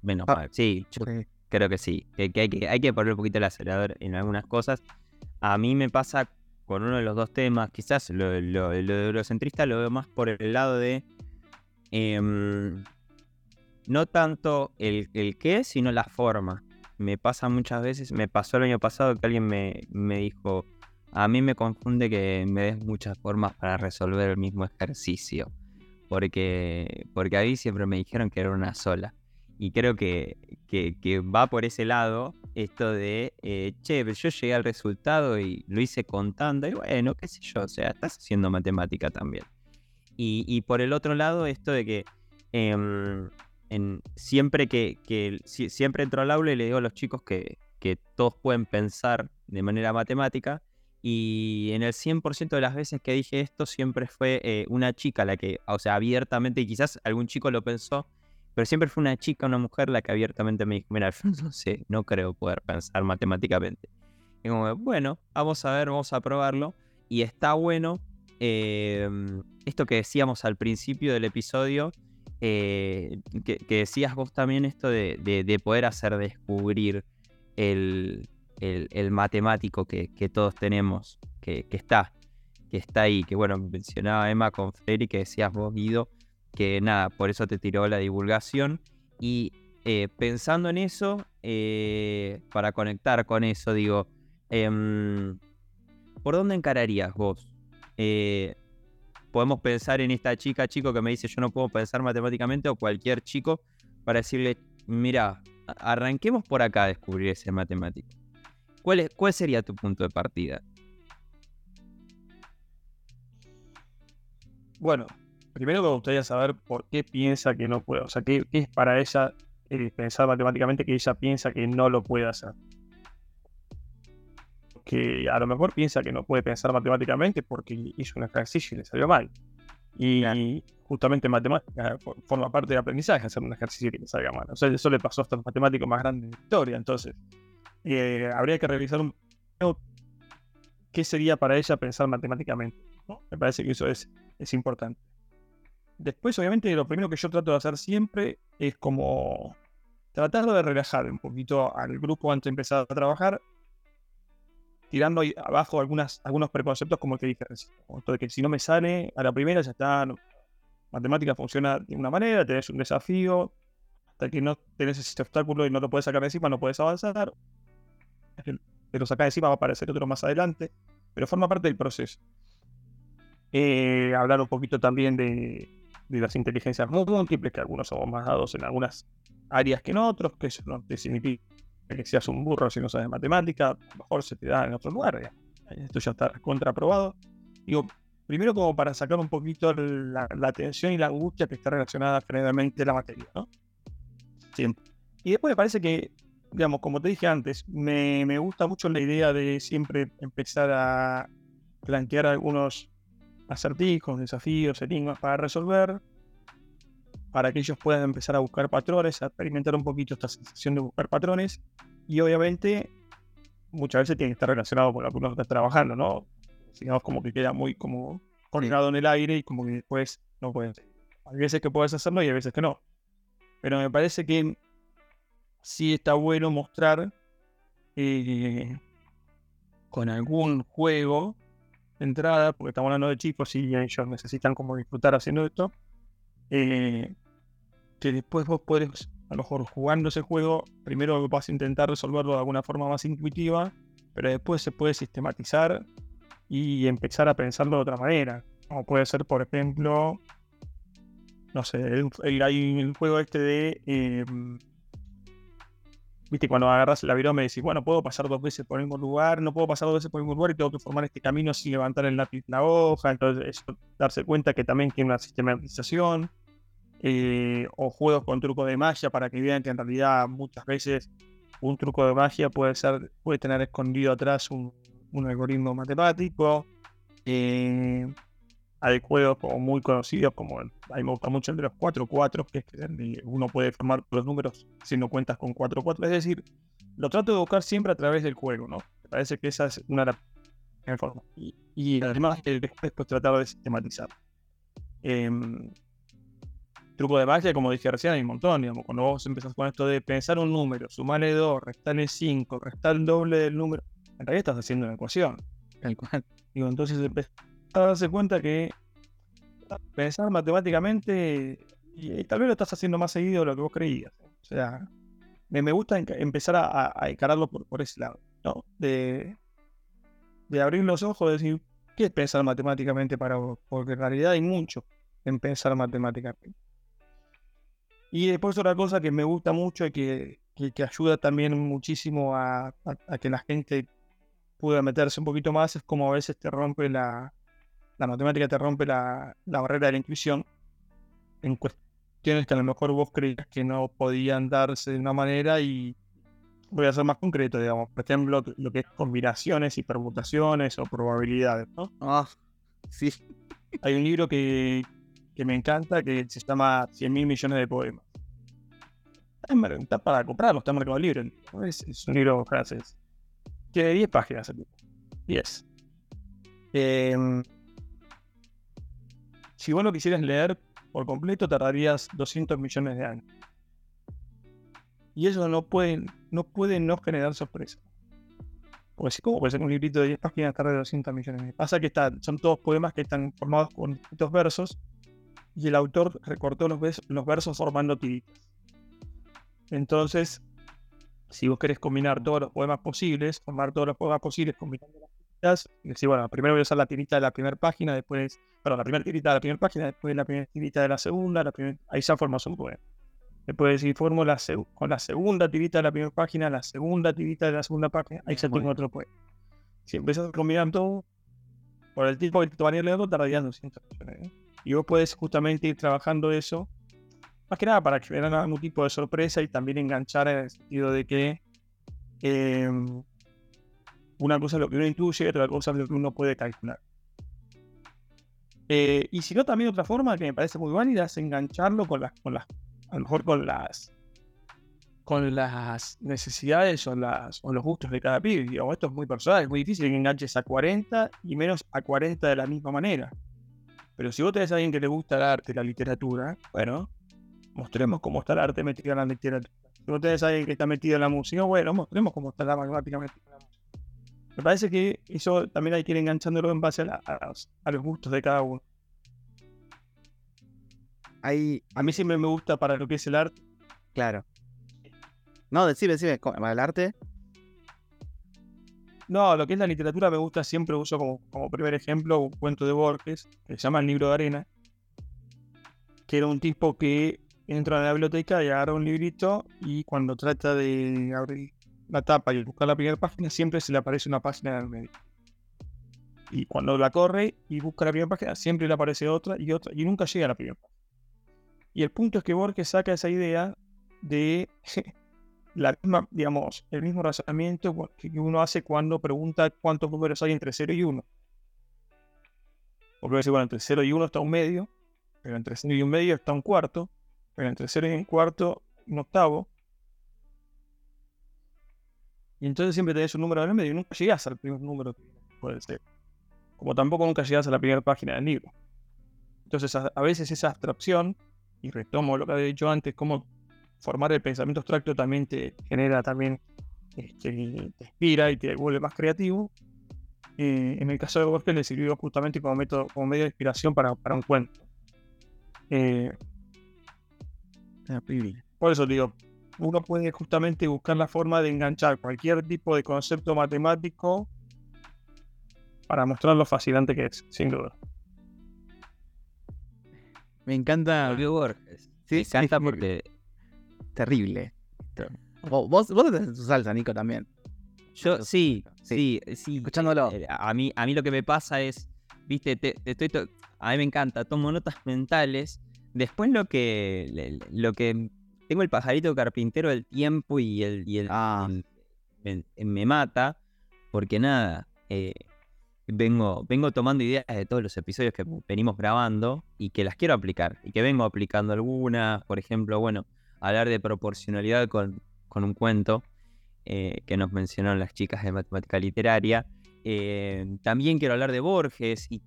menos Ah, mal. Sí, yo creo que sí. Que, que hay que hay que poner un poquito el acelerador en algunas cosas. A mí me pasa con uno de los dos temas, quizás lo, lo, lo de eurocentrista lo veo más por el lado de. em, no tanto el, el qué, sino la forma. Me pasa muchas veces, me pasó el año pasado que alguien me, me dijo, a mí me confunde que me des muchas formas para resolver el mismo ejercicio. Porque, porque a mí siempre me dijeron que era una sola. Y creo que, que- que va por ese lado esto de, eh, che, pero yo llegué al resultado y lo hice contando. Y bueno, qué sé yo, o sea, estás haciendo matemática también. Y, y por el otro lado, esto de que em, en- siempre que, que- si- siempre entro al aula y le digo a los chicos que, que todos pueden pensar de manera matemática. Y en el 100% de las veces que dije esto, siempre fue eh, una chica la que, o sea, abiertamente, y quizás algún chico lo pensó, pero siempre fue una chica, una mujer la que abiertamente me dijo, mira, yo no sé, no creo poder pensar matemáticamente. Y como, bueno, vamos a ver, vamos a probarlo. Y está bueno eh, esto que decíamos al principio del episodio, eh, que, decías vos también esto de- de poder hacer descubrir el, el- matemático que, todos tenemos, que, está, que está ahí, que bueno, mencionaba Emma con Freddy, que decías vos, Guido, que nada, por eso te tiró la divulgación. Y eh, pensando en eso, eh, para conectar con eso, digo, em, ¿por dónde encararías vos? Eh, podemos pensar en esta chica, chico, que me dice yo no puedo pensar matemáticamente, o cualquier chico, para decirle, mira, arranquemos por acá a descubrir ese matemático. ¿Cuál, es- ¿Cuál sería tu punto de partida? Bueno, primero me gustaría saber por qué piensa que no puede. O sea, qué, qué es para ella eh, pensar matemáticamente que ella piensa que no lo puede hacer. Que a lo mejor piensa que no puede pensar matemáticamente porque hizo un ejercicio y le salió mal. Y justamente matemática for- forma parte del aprendizaje, hacer un ejercicio que le salga mal. O sea, eso le pasó hasta los matemáticos más grandes de la historia. Entonces, eh, habría que revisar un qué sería para ella pensar matemáticamente. Me parece que eso es, es importante. Después, obviamente, lo primero que yo trato de hacer siempre es como tratar de relajar un poquito al grupo antes de empezar a trabajar, tirando ahí abajo algunas, algunos preconceptos como el que dije de que si no me sale a la primera ya está. no- matemática funciona de una manera, tenés un desafío, hasta que no tenés ese obstáculo y no lo puedes sacar de encima, no puedes avanzar. Te lo sacás de encima, va a aparecer otro más adelante, pero forma parte del proceso. Eh, hablar un poquito también de, las inteligencias múltiples, que algunos somos más dados en algunas áreas que en otros, que eso no te significa que seas un burro si no sabes matemática, mejor se te da en otro lugar. Esto ya está contraprobado. Digo, primero como para sacar un poquito la, la tensión y la angustia que está relacionada generalmente a la materia, ¿no? Y después me parece que, digamos, como te dije antes, me, me gusta mucho la idea de siempre empezar a plantear algunos acertijos, desafíos, enigmas para resolver, para que ellos puedan empezar a buscar patrones, a experimentar un poquito esta sensación de buscar patrones, y obviamente muchas veces tiene que estar relacionado con lo que uno está trabajando, ¿no? Digamos como que queda muy como colgado en el aire y como que después no puedes. Hay veces que puedes hacerlo y hay veces que no. Pero me parece que sí está bueno mostrar eh, con algún juego de entrada, porque estamos hablando de chicos y ellos necesitan como disfrutar haciendo esto, eh, que después vos podés, a lo mejor jugando ese juego, primero vas a intentar resolverlo de alguna forma más intuitiva, pero después se puede sistematizar y empezar a pensarlo de otra manera. Como puede ser, por ejemplo, no sé, el, el- el juego este de... eh, Viste, cuando agarras la virome y decís, bueno, puedo pasar dos veces por el mismo lugar, no puedo pasar dos veces por el mismo lugar y tengo que formar este camino sin levantar el lápiz la hoja. Entonces, eso, darse cuenta que también tiene una sistematización. eh, o juegos con truco de magia para que vean que en realidad muchas veces un truco de magia puede ser puede tener escondido atrás un, un algoritmo matemático. Eh, hay juegos como muy conocidos como el- a mí me gusta mucho el de los 4 4 que es que uno puede formar los números si no cuentas con 4 4 es decir lo trato de buscar siempre a través del juego no me parece que esa es una de las formas y, y además después pues, tratar de sistematizar Em, truco de magia, como dije recién, hay un montón. Digamos, cuando vos empezás con esto de pensar un número, sumarle 2, restarle 5, restar el doble del número, en realidad estás haciendo una ecuación. Digo, entonces empezás darse cuenta que pensar matemáticamente, y, tal vez lo estás haciendo más seguido de lo que vos creías. O sea, me, me gusta empezar a, a- encararlo por, por ese lado, ¿no? De, de abrir los ojos y decir, ¿qué es pensar matemáticamente para vos? Porque en realidad hay mucho en pensar matemáticamente. Y después otra cosa que me gusta mucho y que, que, que ayuda también muchísimo a, a- a que la gente pueda meterse un poquito más es como a veces te rompe la, la matemática, te rompe la, la barrera de la intuición en cuestiones que a lo mejor vos creías que no podían darse de una manera y voy a ser más concreto, digamos, por ejemplo, lo que es combinaciones y permutaciones o probabilidades, ¿no? Ah, sí. Hay un libro que, que me encanta que se llama 100 mil millones de poemas. Está para comprarlo, está en Mercado Libre. ¿no? Es, es un libro francés. Tiene 10 páginas el libro. 10. Em, si vos lo quisieras leer por completo, tardarías 200 millones de años. Y eso no puede no, puede no generar sorpresa. Porque ¿cómo puede ser un librito de 10 páginas tarde 200 millones de? Pasa que está, son todos poemas que están formados con distintos versos y el autor recortó los versos formando tiritas. Entonces, si vos querés combinar todos los poemas posibles, formar todos los poemas posibles combinando las tiritas, y decir, bueno, primero voy a usar la tirita de la primera página, después, perdón, la primera tirita de la primera página, después la primera tirita de la segunda, la primer- ahí ya formas un poema. Después decir, formo la con la segunda tirita de la primera página, la segunda tirita de la segunda página, ahí ya tengo otro poema. Si empiezas a combinar todo, por el tiempo que te tomaría leerlo, tardarías 200 millones. ¿eh? Y vos puedes justamente ir trabajando eso, más que nada para generar algún tipo de sorpresa y también enganchar en el sentido de que eh, una cosa es lo que uno intuye otra cosa es lo que uno puede calcular. Eh, y si no, también otra forma que me parece muy válida es engancharlo con las, con las, a lo mejor con las, con las necesidades o, las, o los gustos de cada pibe. Digamos, esto es muy personal, es muy difícil que enganches a 40 y menos a 40 de la misma manera. Pero si vos tenés a alguien que le gusta el arte, la literatura, bueno, mostremos cómo está el arte metido en la literatura. Si vos tenés a alguien que está metido en la música, bueno, mostremos cómo está la matemática metida en la música. Me parece que eso también hay que ir enganchándolo en base a, la- a los, a los gustos de cada uno. Hay, A mí siempre me gusta para lo que es el arte. claro. No, decime, decime, ¿cómo- ¿el arte? No, lo que es la literatura me gusta, siempre uso como, como primer ejemplo un cuento de Borges, que se llama El libro de arena, que era un tipo que entra en la biblioteca y agarra un librito y cuando trata de abrir la tapa y buscar la primera página, siempre se le aparece una página en el medio. Y cuando la corre y busca la primera página, siempre le aparece otra y otra, y nunca llega a la primera página. Y el punto es que Borges saca esa idea de la misma, digamos, el mismo razonamiento que uno hace cuando pregunta cuántos números hay entre 0 y 1. Porque dice, bueno, entre 0 y 1 está un medio, pero entre 0 y un medio está un cuarto, pero entre 0 y un cuarto, un octavo. Y entonces siempre tenés un número en el medio y nunca llegás al primer número que puede ser. Como tampoco nunca llegás a la primera página del libro. Entonces a, a veces esa abstracción, y retomo lo que había dicho antes, como formar el pensamiento abstracto también te genera también, este, te inspira y te vuelve más creativo. Eh, en el caso de Borges le sirvió justamente como método, como medio de inspiración para, para un cuento. Eh, Terrible. por eso digo, uno puede justamente buscar la forma de enganchar cualquier tipo de concepto matemático para mostrar lo fascinante que es, sin duda. Me encanta. Volvió Borges. Sí, Me encanta sí. porque Terrible. Vos, vos, estás en tu salsa, Nico, también. yo sí, sí, sí. Escuchándolo. Eh, A mí, a mí lo que me pasa es, viste, te, te estoy to- a mí me encanta, tomo notas mentales. Después lo que, lo que tengo el pajarito carpintero del tiempo y el, y el- Ah. el- me, me mata, porque nada, eh, vengo, vengo tomando ideas de todos los episodios que venimos grabando y que las quiero aplicar y que vengo aplicando algunas, por ejemplo, bueno, hablar de proporcionalidad con, con un cuento eh, que nos mencionaron las chicas de matemática literaria. Eh, también quiero hablar de Borges y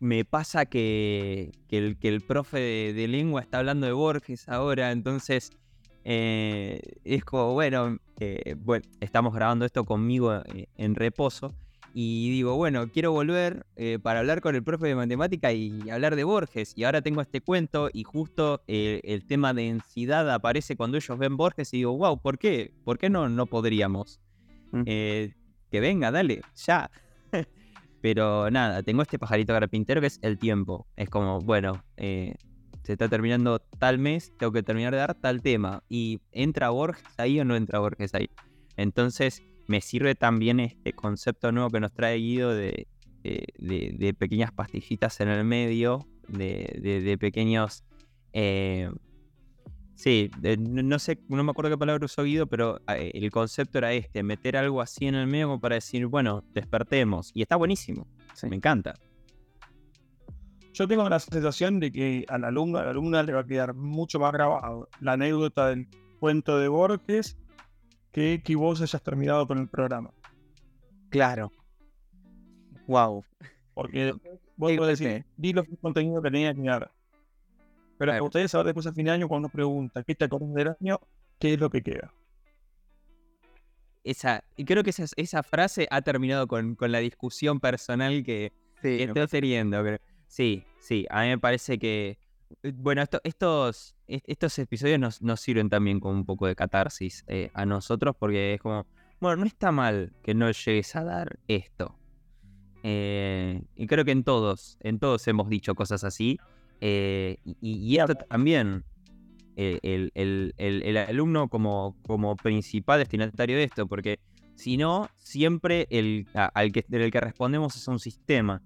me pasa que, que el, que el profe de, de lengua está hablando de Borges ahora, entonces eh, es como, bueno, eh, bueno, estamos grabando esto conmigo eh, en reposo. Y digo, bueno, quiero volver eh, para hablar con el profe de matemática y hablar de Borges. Y ahora tengo este cuento y justo el tema de densidad aparece cuando ellos ven Borges y digo, wow, ¿por qué? ¿Por qué no, no podríamos? Mm. Que venga, dale, ya. Pero nada, tengo este pajarito carpintero que es el tiempo. Es como, bueno, se está terminando tal mes, tengo que terminar de dar tal tema. Y ¿entra Borges ahí o no entra Borges ahí? Entonces me sirve también este concepto nuevo que nos trae Guido de, de- de- de pequeñas pastillitas en el medio, de, de- de pequeños... eh, sí, no sé, no me acuerdo qué palabra usó Guido, pero eh, el concepto era este, meter algo así en el medio como para decir, bueno, despertemos. Y está buenísimo, Sí. me encanta. Yo tengo la sensación de que al alumno, a la alumna le va a quedar mucho más grabado la anécdota del cuento de Borges que que vos hayas terminado con el programa. Claro. Wow. Porque vos podés decir, di los contenidos que tenía que dar. Pero gustaría saber después a fin de año cuando nos pregunta qué te acordás del año, qué es lo que queda. Esa, y creo que esa, esa frase ha terminado con, con la discusión personal que, Sí, que estoy teniendo. creo. Sí, sí, a mí me parece que. eh, Bueno, esto- estos, est- estos episodios nos, nos sirven también como un poco de catarsis eh, a nosotros porque es como, bueno, no está mal que no llegues a dar esto. Eh, y creo que en todos, en todos hemos dicho cosas así. eh, y, y esto también, eh, el, alumno como, principal destinatario de esto, porque si no, siempre el, al que, del que respondemos es un sistema.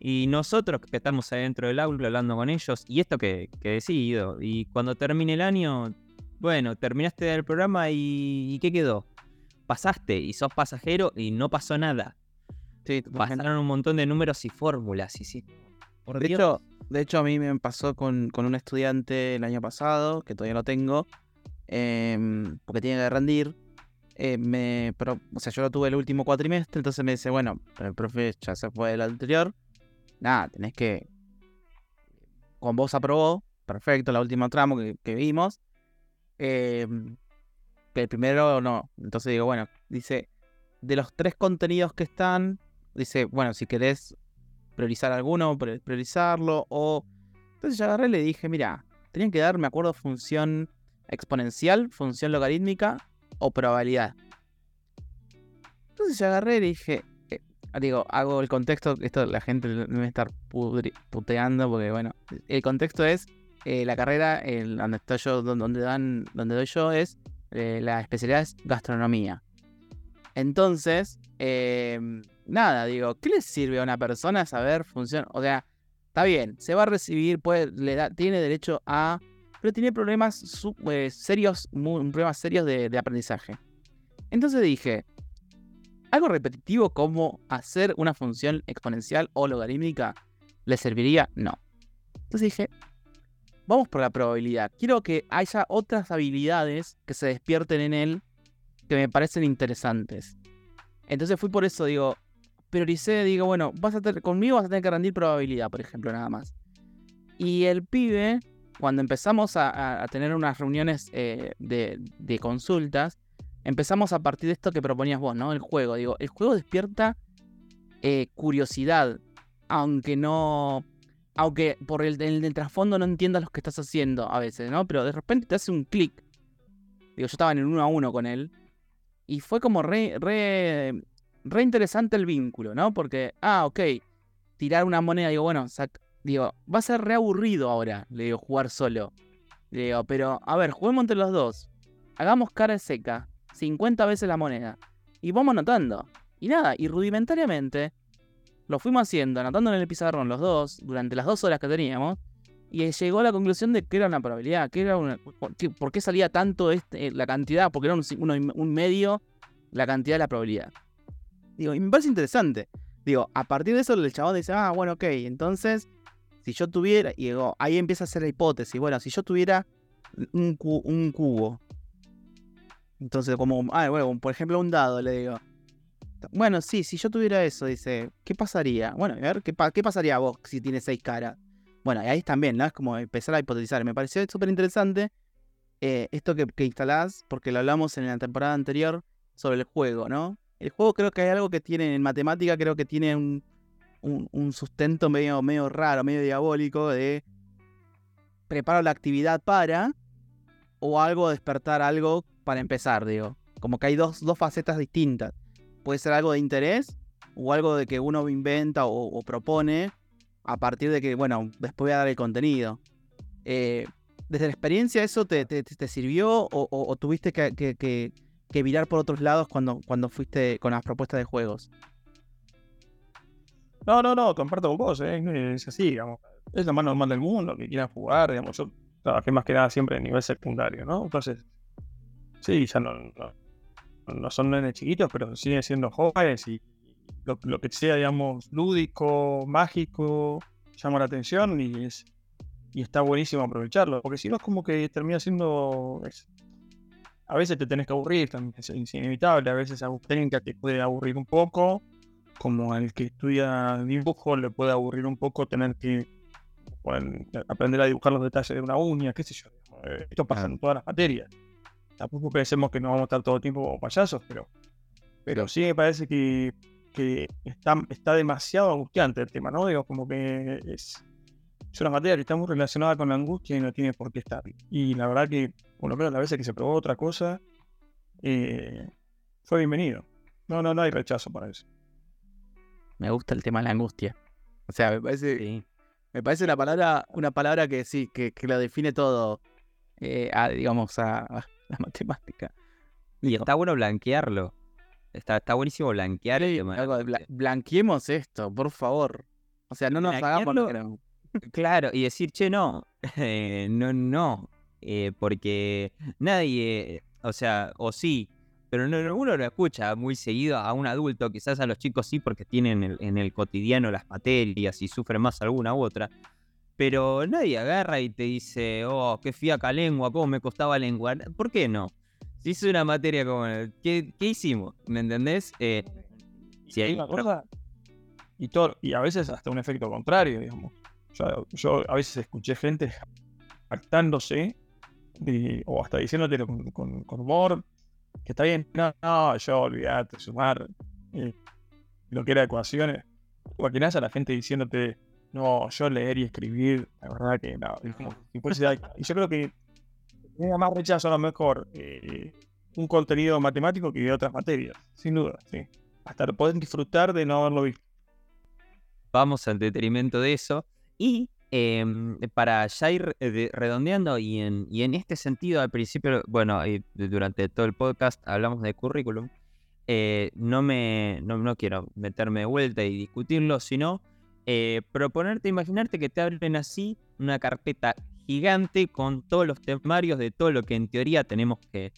Y nosotros que estamos adentro del aula hablando con ellos, y esto que, que decido, y cuando termine el año, bueno, terminaste del programa y, y ¿qué quedó? Pasaste y sos pasajero y no pasó nada. Sí. Pasaron un montón de números y fórmulas y sí. Por De Dios. hecho, de hecho, a mí me pasó con, con un estudiante el año pasado, que todavía no tengo, em, porque tiene que rendir. eh, me, pero, o sea, yo lo tuve el último cuatrimestre, entonces me dice, bueno, pero el profe ya se fue del anterior. Nada, tenés que. Con vos aprobó, perfecto, la última tramo que, vimos. que el primero no. Entonces digo, bueno, dice, de los tres contenidos que están, dice, bueno, si querés priorizar alguno, pri- priorizarlo, o... Entonces yo agarré y le dije, mira, tenían que dar, me acuerdo, función exponencial, función logarítmica o probabilidad. Entonces yo agarré y le dije, eh, digo, hago el contexto, esto la gente me va puteando, porque bueno, el contexto es, eh, la carrera, el, donde estoy yo, don- donde, dan, donde doy yo es, eh, la especialidad es gastronomía. Entonces, eh, nada, digo, ¿qué le sirve a una persona saber función? O sea, está bien, se va a recibir, puede, le da, tiene derecho a. Pero tiene problemas eh, serios, muy- problemas serios de aprendizaje. Entonces dije, algo repetitivo como hacer una función exponencial o logarítmica, ¿le serviría? No. Entonces dije, vamos por la probabilidad. Quiero que haya otras habilidades que se despierten en él que me parecen interesantes. Entonces fui por eso, digo, prioricé, digo, bueno, vas a tener, conmigo vas a tener que rendir probabilidad, por ejemplo, nada más. Y el pibe, cuando empezamos a, tener unas reuniones eh, de consultas, empezamos a partir de esto que proponías vos, ¿no? El juego. Digo, el juego despierta eh, curiosidad, aunque no... Aunque por el, trasfondo no entiendas lo que estás haciendo a veces, ¿no? Pero de repente te hace un clic. Digo, yo estaba en el uno a uno con él. Y fue como re, re, re interesante el vínculo, ¿no? Porque, ah, ok, tirar una moneda, digo, bueno, sac- digo, va a ser re aburrido ahora, le digo, jugar solo. Le digo, pero, a ver, juguemos entre los dos. Hagamos cara seca, 50 veces la moneda. Y vamos anotando. Y nada, y rudimentariamente lo fuimos haciendo, anotando en el pizarrón los dos, durante las dos horas que teníamos. Y llegó a la conclusión de que era una probabilidad, que era una. ¿Por qué, salía tanto este, eh, la cantidad? Porque era un, medio la cantidad de la probabilidad. Digo, y me parece interesante. Digo, a partir de eso el chabón dice, ah, bueno, ok, entonces, si yo tuviera, y ahí empieza a hacer la hipótesis, bueno, si yo tuviera un, un cubo, entonces como, ah, bueno, por ejemplo un dado, le digo, Bueno, sí, si yo tuviera eso, dice, ¿qué pasaría? Bueno, a ver, ¿qué, qué pasaría a vos si tienes seis caras? Bueno, y ahí también, ¿no? Es como empezar a hipotetizar. Me pareció súper interesante eh, esto que, que instalás, porque lo hablamos en la temporada anterior sobre el juego, ¿no? El juego creo que hay algo que tiene en matemática, creo que tiene un, un- un sustento medio, medio raro, medio diabólico de preparo la actividad para o algo despertar algo para empezar, digo. Como que hay dos, dos facetas distintas. Puede ser algo de interés o algo de que uno inventa o, propone a partir de que, bueno, después voy a dar el contenido. Eh, desde la experiencia, ¿eso te, te- te sirvió o, tuviste que, que- que- que virar por otros lados cuando, cuando fuiste con las propuestas de juegos? No, no, no, comparto con vos, ¿eh? es así, digamos. Es lo más normal del mundo, que quieran jugar, digamos. Yo trabajé más que nada siempre a nivel secundario, ¿no? Entonces, sí, ya no, no, no son nenes chiquitos, pero siguen siendo jóvenes y lo, lo que sea, digamos, lúdico, mágico, llama la atención y es y está buenísimo aprovecharlo, porque si no es como que termina siendo... es- a veces te tenés que aburrir, también es, es inevitable, a veces a te puede aburrir un poco, como al que estudia dibujo le puede aburrir un poco tener que bueno, aprender a dibujar los detalles de una uña, qué sé yo. Eh, Esto pasa en todas las materias. Tampoco pensemos que no vamos a estar todo el tiempo como payasos, pero, pero sí me parece que, que está, está demasiado angustiante el tema, ¿no? Digo, como que es, es una materia que está muy relacionada con la angustia y no tiene por qué estar. Y la verdad que, por lo menos las veces que se probó otra cosa, eh, fue bienvenido. No, no, no hay rechazo para eso. Me gusta el tema de la angustia. O sea, me parece, Sí. me parece una palabra, una palabra que sí, que, que lo define todo, eh, a, digamos, a, a la matemática. Y está bueno blanquearlo. Está, está buenísimo blanquear el tema. algo bla- blanqueemos esto, por favor. O sea, no nos hagamos... Blanquearlo- Claro, y decir, che, no, eh, no, no, eh, porque nadie, o sea, o sí, pero no, no- uno lo escucha muy seguido a un adulto, quizás a los chicos sí, porque tienen el- en el cotidiano las materias y sufren más alguna u otra, pero nadie agarra y te dice, oh, qué fiaca lengua, cómo me costaba lengua, ¿por qué no? Si es una materia como, ¿qué, qué hicimos? ¿Me entendés? Eh, si hay una cosa, y, todo, y a veces hasta un efecto contrario, digamos. Yo, yo a veces escuché gente actándose de- o hasta diciéndote con, con- con humor que está bien, no, no, yo olvidate, sumar eh, lo que era ecuaciones. Imaginás a la gente diciéndote, no, yo leer y escribir, la verdad que no, es como Y yo creo que tenía más rechazo a lo mejor eh, un contenido matemático que de otras materias, sin duda, sí. Hasta pueden disfrutar de no haberlo visto. vamos al detrimento de eso. Y em, para ya ir eh, de- redondeando, y en, y en este sentido, al principio, bueno, de- durante todo el podcast hablamos de currículum. eh, no me no, no quiero meterme de vuelta y discutirlo, sino eh, proponerte, imaginarte que te abren así una carpeta gigante con todos los temarios de todo lo que en teoría tenemos que,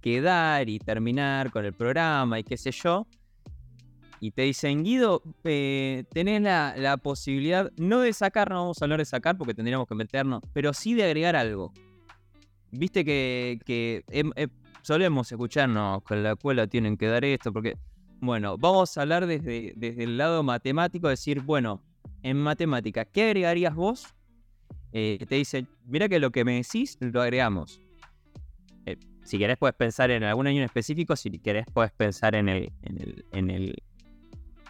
que dar y terminar con el programa y qué sé yo y te dicen, Guido, eh, tenés la, la posibilidad, no de sacar, no vamos a hablar de sacar porque tendríamos que meternos, pero sí de agregar algo. Viste que, que em- em- solemos escucharnos con la escuela tienen que dar esto, porque, bueno, vamos a hablar desde, desde el lado matemático, decir, bueno, en matemática, ¿qué agregarías vos? Eh, te dicen, mira que lo que me decís, lo agregamos. Eh, si querés puedes pensar en algún año en específico, si querés puedes pensar en el, en el,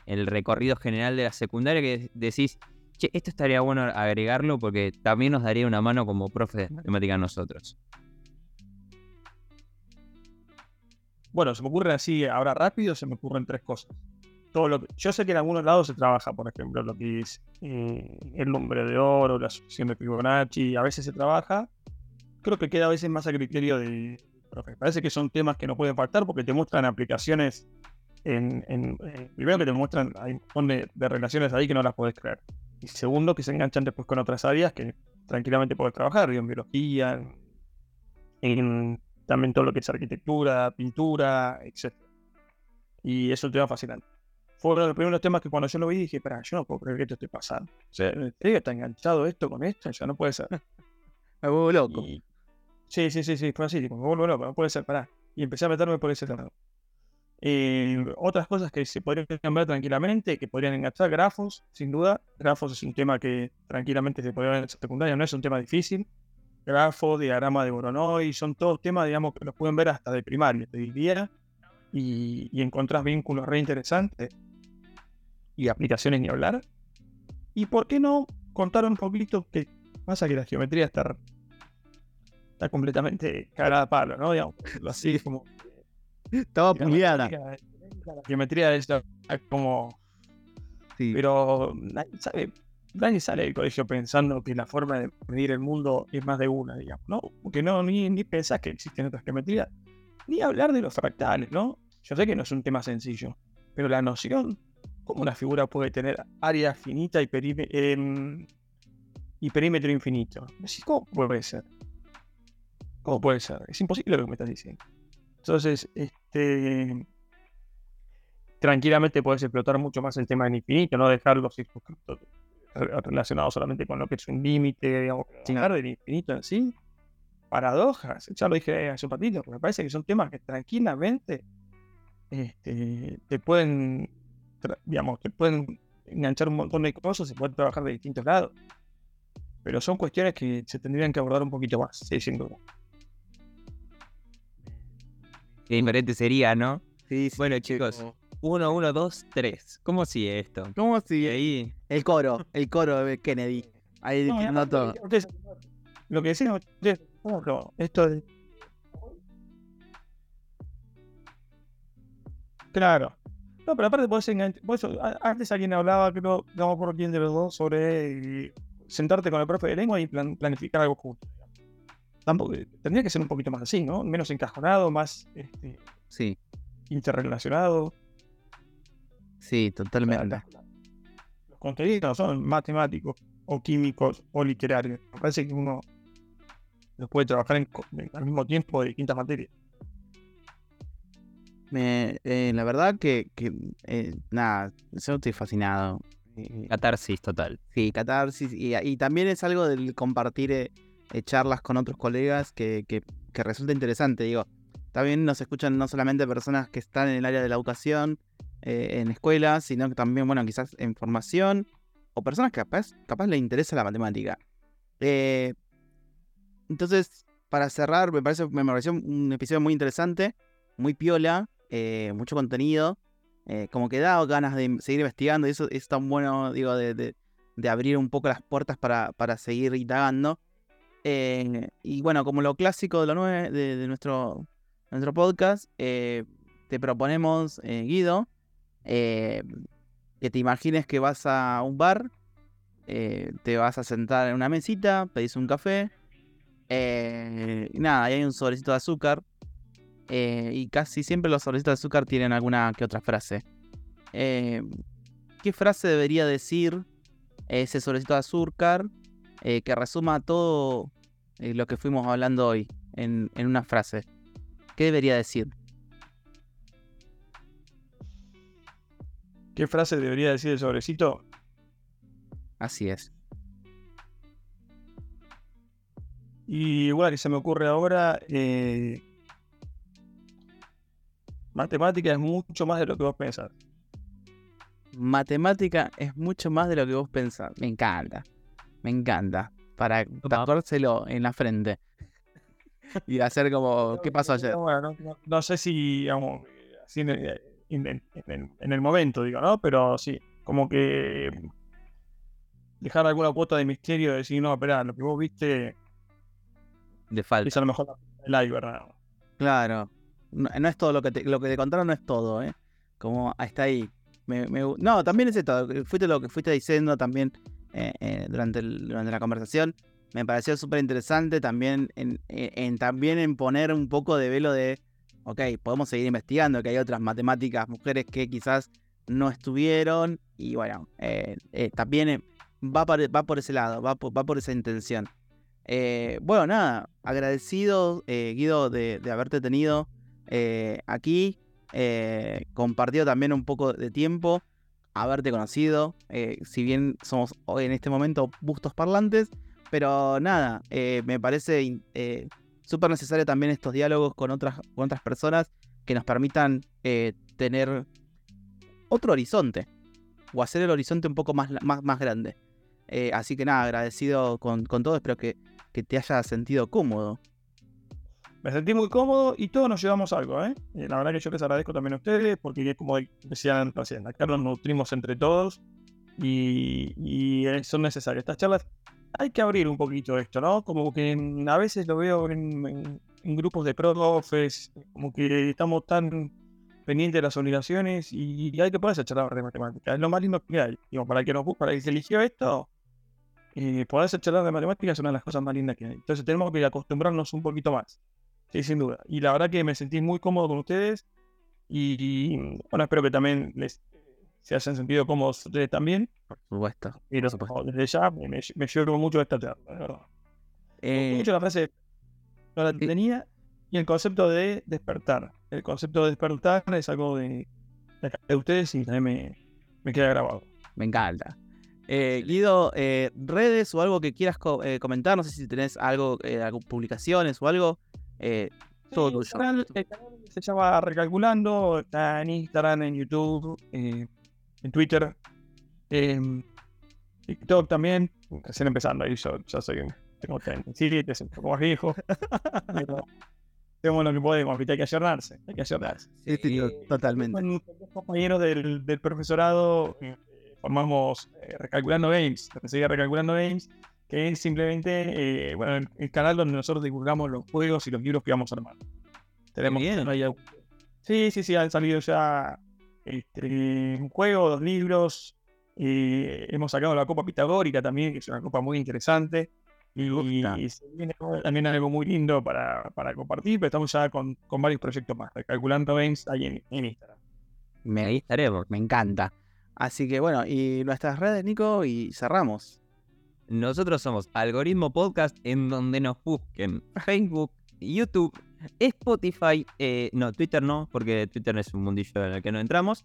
en el recorrido general de la secundaria que decís, che, esto estaría bueno agregarlo porque también nos daría una mano como profes de matemática a nosotros. Bueno, se me ocurren así, ahora rápido, se me ocurren tres cosas. Todo lo que- yo sé que en algunos lados se trabaja, por ejemplo, lo que es eh, el nombre de oro, la asociación de Fibonacci, a veces se trabaja. Creo que queda a veces más a criterio de profe. Parece que son temas que no pueden faltar porque te muestran aplicaciones en, eh, primero que te muestran, hay un montón de, relaciones ahí que no las podés creer. Y segundo, que se enganchan después con otras áreas que tranquilamente podés trabajar, en biología, en también todo lo que es arquitectura, pintura, etc. Y es un tema fascinante. Fue uno de los primeros temas que cuando yo lo vi dije, espera, yo no puedo creer que esto esté pasando. O sea, ¿en serio está enganchado esto con esto? Ya no puede ser. Me vuelvo loco. Y- Sí, sí, sí, sí, fue así, tipo, me vuelvo loco, no puede ser, pará. Y empecé a meterme por ese lado. Eh, otras cosas que se podrían ver tranquilamente, que podrían enganchar grafos, sin duda. Grafos es un tema que tranquilamente se podría ver en secundaria, no es un tema difícil. Grafo, diagrama de Voronoi, son todos temas, digamos, que los pueden ver hasta de primaria, te diría. Y, y encontrás vínculos re interesantes y aplicaciones ni hablar. Y por qué no contar un poquito que pasa que la geometría está, está completamente cagada a palo, ¿no? Digamos, así es como Estaba puliada. la geometría es como. Sí. Pero nadie sabe. Nadie sale del colegio pensando que la forma de medir el mundo es más de una, digamos, ¿no? Porque no, ni, ni pensás que existen otras geometrías. Ni hablar de los fractales, ¿no? Yo sé que no es un tema sencillo, pero la noción, cómo una figura puede tener área finita y, em, y perímetro infinito. Decís, ¿Cómo puede ser? ¿Cómo puede ser? Es imposible lo que me estás diciendo. Entonces, este, tranquilamente puedes explotar mucho más el tema del infinito, no dejar los circunscriptos re- relacionados solamente con lo que es un límite, digamos, Sí. hablar del infinito en sí. Paradojas, ya lo dije hace un ratito, porque me parece que son temas que tranquilamente este, te pueden, digamos, te pueden enganchar un montón de cosas, se puede trabajar de distintos lados. Pero son cuestiones que se tendrían que abordar un poquito más, sí, sin duda. Qué diferente sería, ¿no? Sí, sí, Bueno, sí, chicos. como- 1, 1, 2, 3. ¿Cómo sigue esto? ¿Cómo Y sigue? ahí, El coro, el coro de Kennedy. Ahí No, y diciendo todo. ustedes- lo que decían ustedes, ejemplo, esto de. Claro. No, pero aparte podés enganchar. antes alguien hablaba, creo, no me acuerdo quién de los dos, sobre eh, sentarte con el profe de lengua y plan- planificar algo juntos. Tampoco, tendría que ser un poquito más así, ¿no? Menos encajonado, más este, Sí, interrelacionado. sí, totalmente. Los contenidos no son matemáticos o químicos o literarios. Me parece que uno los puede trabajar en- al mismo tiempo de distintas materias. Me- eh, la verdad que, que, eh, nada, yo estoy fascinado. Eh, catarsis total. Sí, catarsis. Y, y también es algo del compartir eh, charlas con otros colegas que, que- que resulta interesante. Digo, también nos escuchan no solamente personas que están en el área de la educación, en escuelas, sino que también, bueno, quizás en formación, o personas que capaz, capaz les interesa la matemática. Entonces, para cerrar, me, parece, me pareció un episodio muy interesante, muy piola, eh, mucho contenido. eh, como que da ganas de seguir investigando y eso es tan bueno, digo, de, de- abrir un poco las puertas para, para seguir indagando. Eh, y bueno, como lo clásico de, lo nue- de, nuestro, nuestro podcast, te proponemos, Guido, que te imagines que vas a un bar, te vas a sentar en una mesita, pedís un café, y nada, ahí hay un sobrecito de azúcar, eh, y casi siempre los sobrecitos de azúcar tienen alguna que otra frase. Eh, ¿Qué frase debería decir ese sobrecito de azúcar eh, que resuma todo lo que fuimos hablando hoy en, en una frase? ¿Qué debería decir? ¿Qué frase debería decir el sobrecito? Así es. Y bueno, que se me ocurre ahora, eh, matemática es mucho más de lo que vos pensás. Matemática es mucho más de lo que vos pensás. Me encanta. Me encanta. Para tatuárselo en la frente. y hacer como, ¿qué pasó ayer? Bueno, no, sé si, digamos, así en el, en el- en el- en el momento, digo, ¿no? Pero sí, como que dejar alguna cuota de misterio, de decir, no, espera, lo que vos viste De falta. es a lo mejor el iceberg, ¿no? Claro. No, es todo lo que te, lo que te contaron, no es todo, ¿eh? Como ahí. Me- me gu- no, también es esto. Fuiste lo que fuiste diciendo también eh, eh, durante, durante la conversación. Me pareció súper interesante también en, también en poner un poco de velo de, ok, podemos seguir investigando, que hay otras matemáticas, mujeres que quizás no estuvieron. Y bueno, también va, por, va por ese lado, va por, va por esa intención. Bueno, nada, agradecido, Guido, de, de haberte tenido eh, aquí, eh, compartido también un poco de tiempo, haberte conocido, eh, si bien somos hoy en este momento bustos parlantes, pero nada, me parece súper necesario también estos diálogos con otras, con otras personas que nos permitan tener otro horizonte. O hacer el horizonte un poco más, más, más grande. Así que nada, agradecido con, con todo. Espero que, que te haya sentido cómodo. Me sentí muy cómodo y todos nos llevamos algo, ¿eh? Eh, La verdad que yo les agradezco también a ustedes porque, como decían recién, acá nos nutrimos entre todos y, y, eh, son necesarias. Estas charlas hay que abrir un poquito esto, ¿no? Como que en- a veces lo veo en, en- en grupos de profes, como que estamos tan pendientes de las obligaciones y, y hay que ponerse a charlar de matemáticas. Es lo más lindo que hay. Digo, para el que nos para el que se eligió esto, eh, poderse charlar de matemáticas es una de las cosas más lindas que hay. Entonces tenemos que acostumbrarnos un poquito más. Sí, sin duda. Y la verdad que me sentí muy cómodo con ustedes. Y, y, bueno, espero que también les se hayan sentido cómodos ustedes también. Por supuesto. Por supuesto. desde ya me, me, llevo mucho de esta charla, de verdad. Eh, mucho la frase no la tenía. Y el concepto de despertar. El concepto de despertar es algo de, de, ustedes y también me, me queda grabado. Me encanta. Eh, Guido, eh, redes o algo que quieras co- eh, comentar, no sé si tenés algo, eh, algo- publicaciones o algo, eh, todo Sí. El canal, el canal se llama Recalculando, está en Instagram, en YouTube, eh, en Twitter, en TikTok también, recién empezando ahí, yo ya sé que tengo 37, es un poco más viejo, pero hacemos lo que podemos, hay que ayornarse, hay que ayornarse. Sí, sí, to- totalmente. Con dos compañeros del, del profesorado eh, formamos eh, Recalculando Games, enseguida Recalculando Games, que es simplemente eh, bueno, el, canal donde nosotros divulgamos los juegos y los libros que vamos a armar. Tenemos bien. Sí, sí, sí, han salido ya este, un juego, dos libros. eh, hemos sacado la Copa Pitagórica también, que es una copa muy interesante. Y, gusta. y se viene también algo muy lindo para, para compartir, pero estamos ya con, con varios proyectos más. Recalculando Games ahí en, en Instagram. Me, me encanta. Así que bueno, y nuestras redes, Nico, y cerramos. Nosotros somos Algoritmo Podcast en donde nos busquen Facebook, YouTube, Spotify, eh, no, Twitter no, porque Twitter es un mundillo en el que no entramos,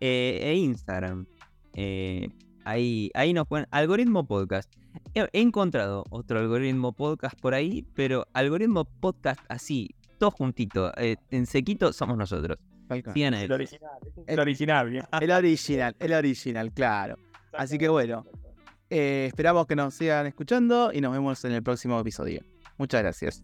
eh, e Instagram. Eh, ahí, ahí nos ponen Algoritmo Podcast. He, he encontrado otro Algoritmo Podcast por ahí, pero Algoritmo Podcast así, todo juntito, eh, en sequito, somos nosotros. Sigan El original, el original, bien. El original, el original, claro. Así que bueno. Eh, esperamos que nos sigan escuchando y nos vemos en el próximo episodio. Muchas gracias.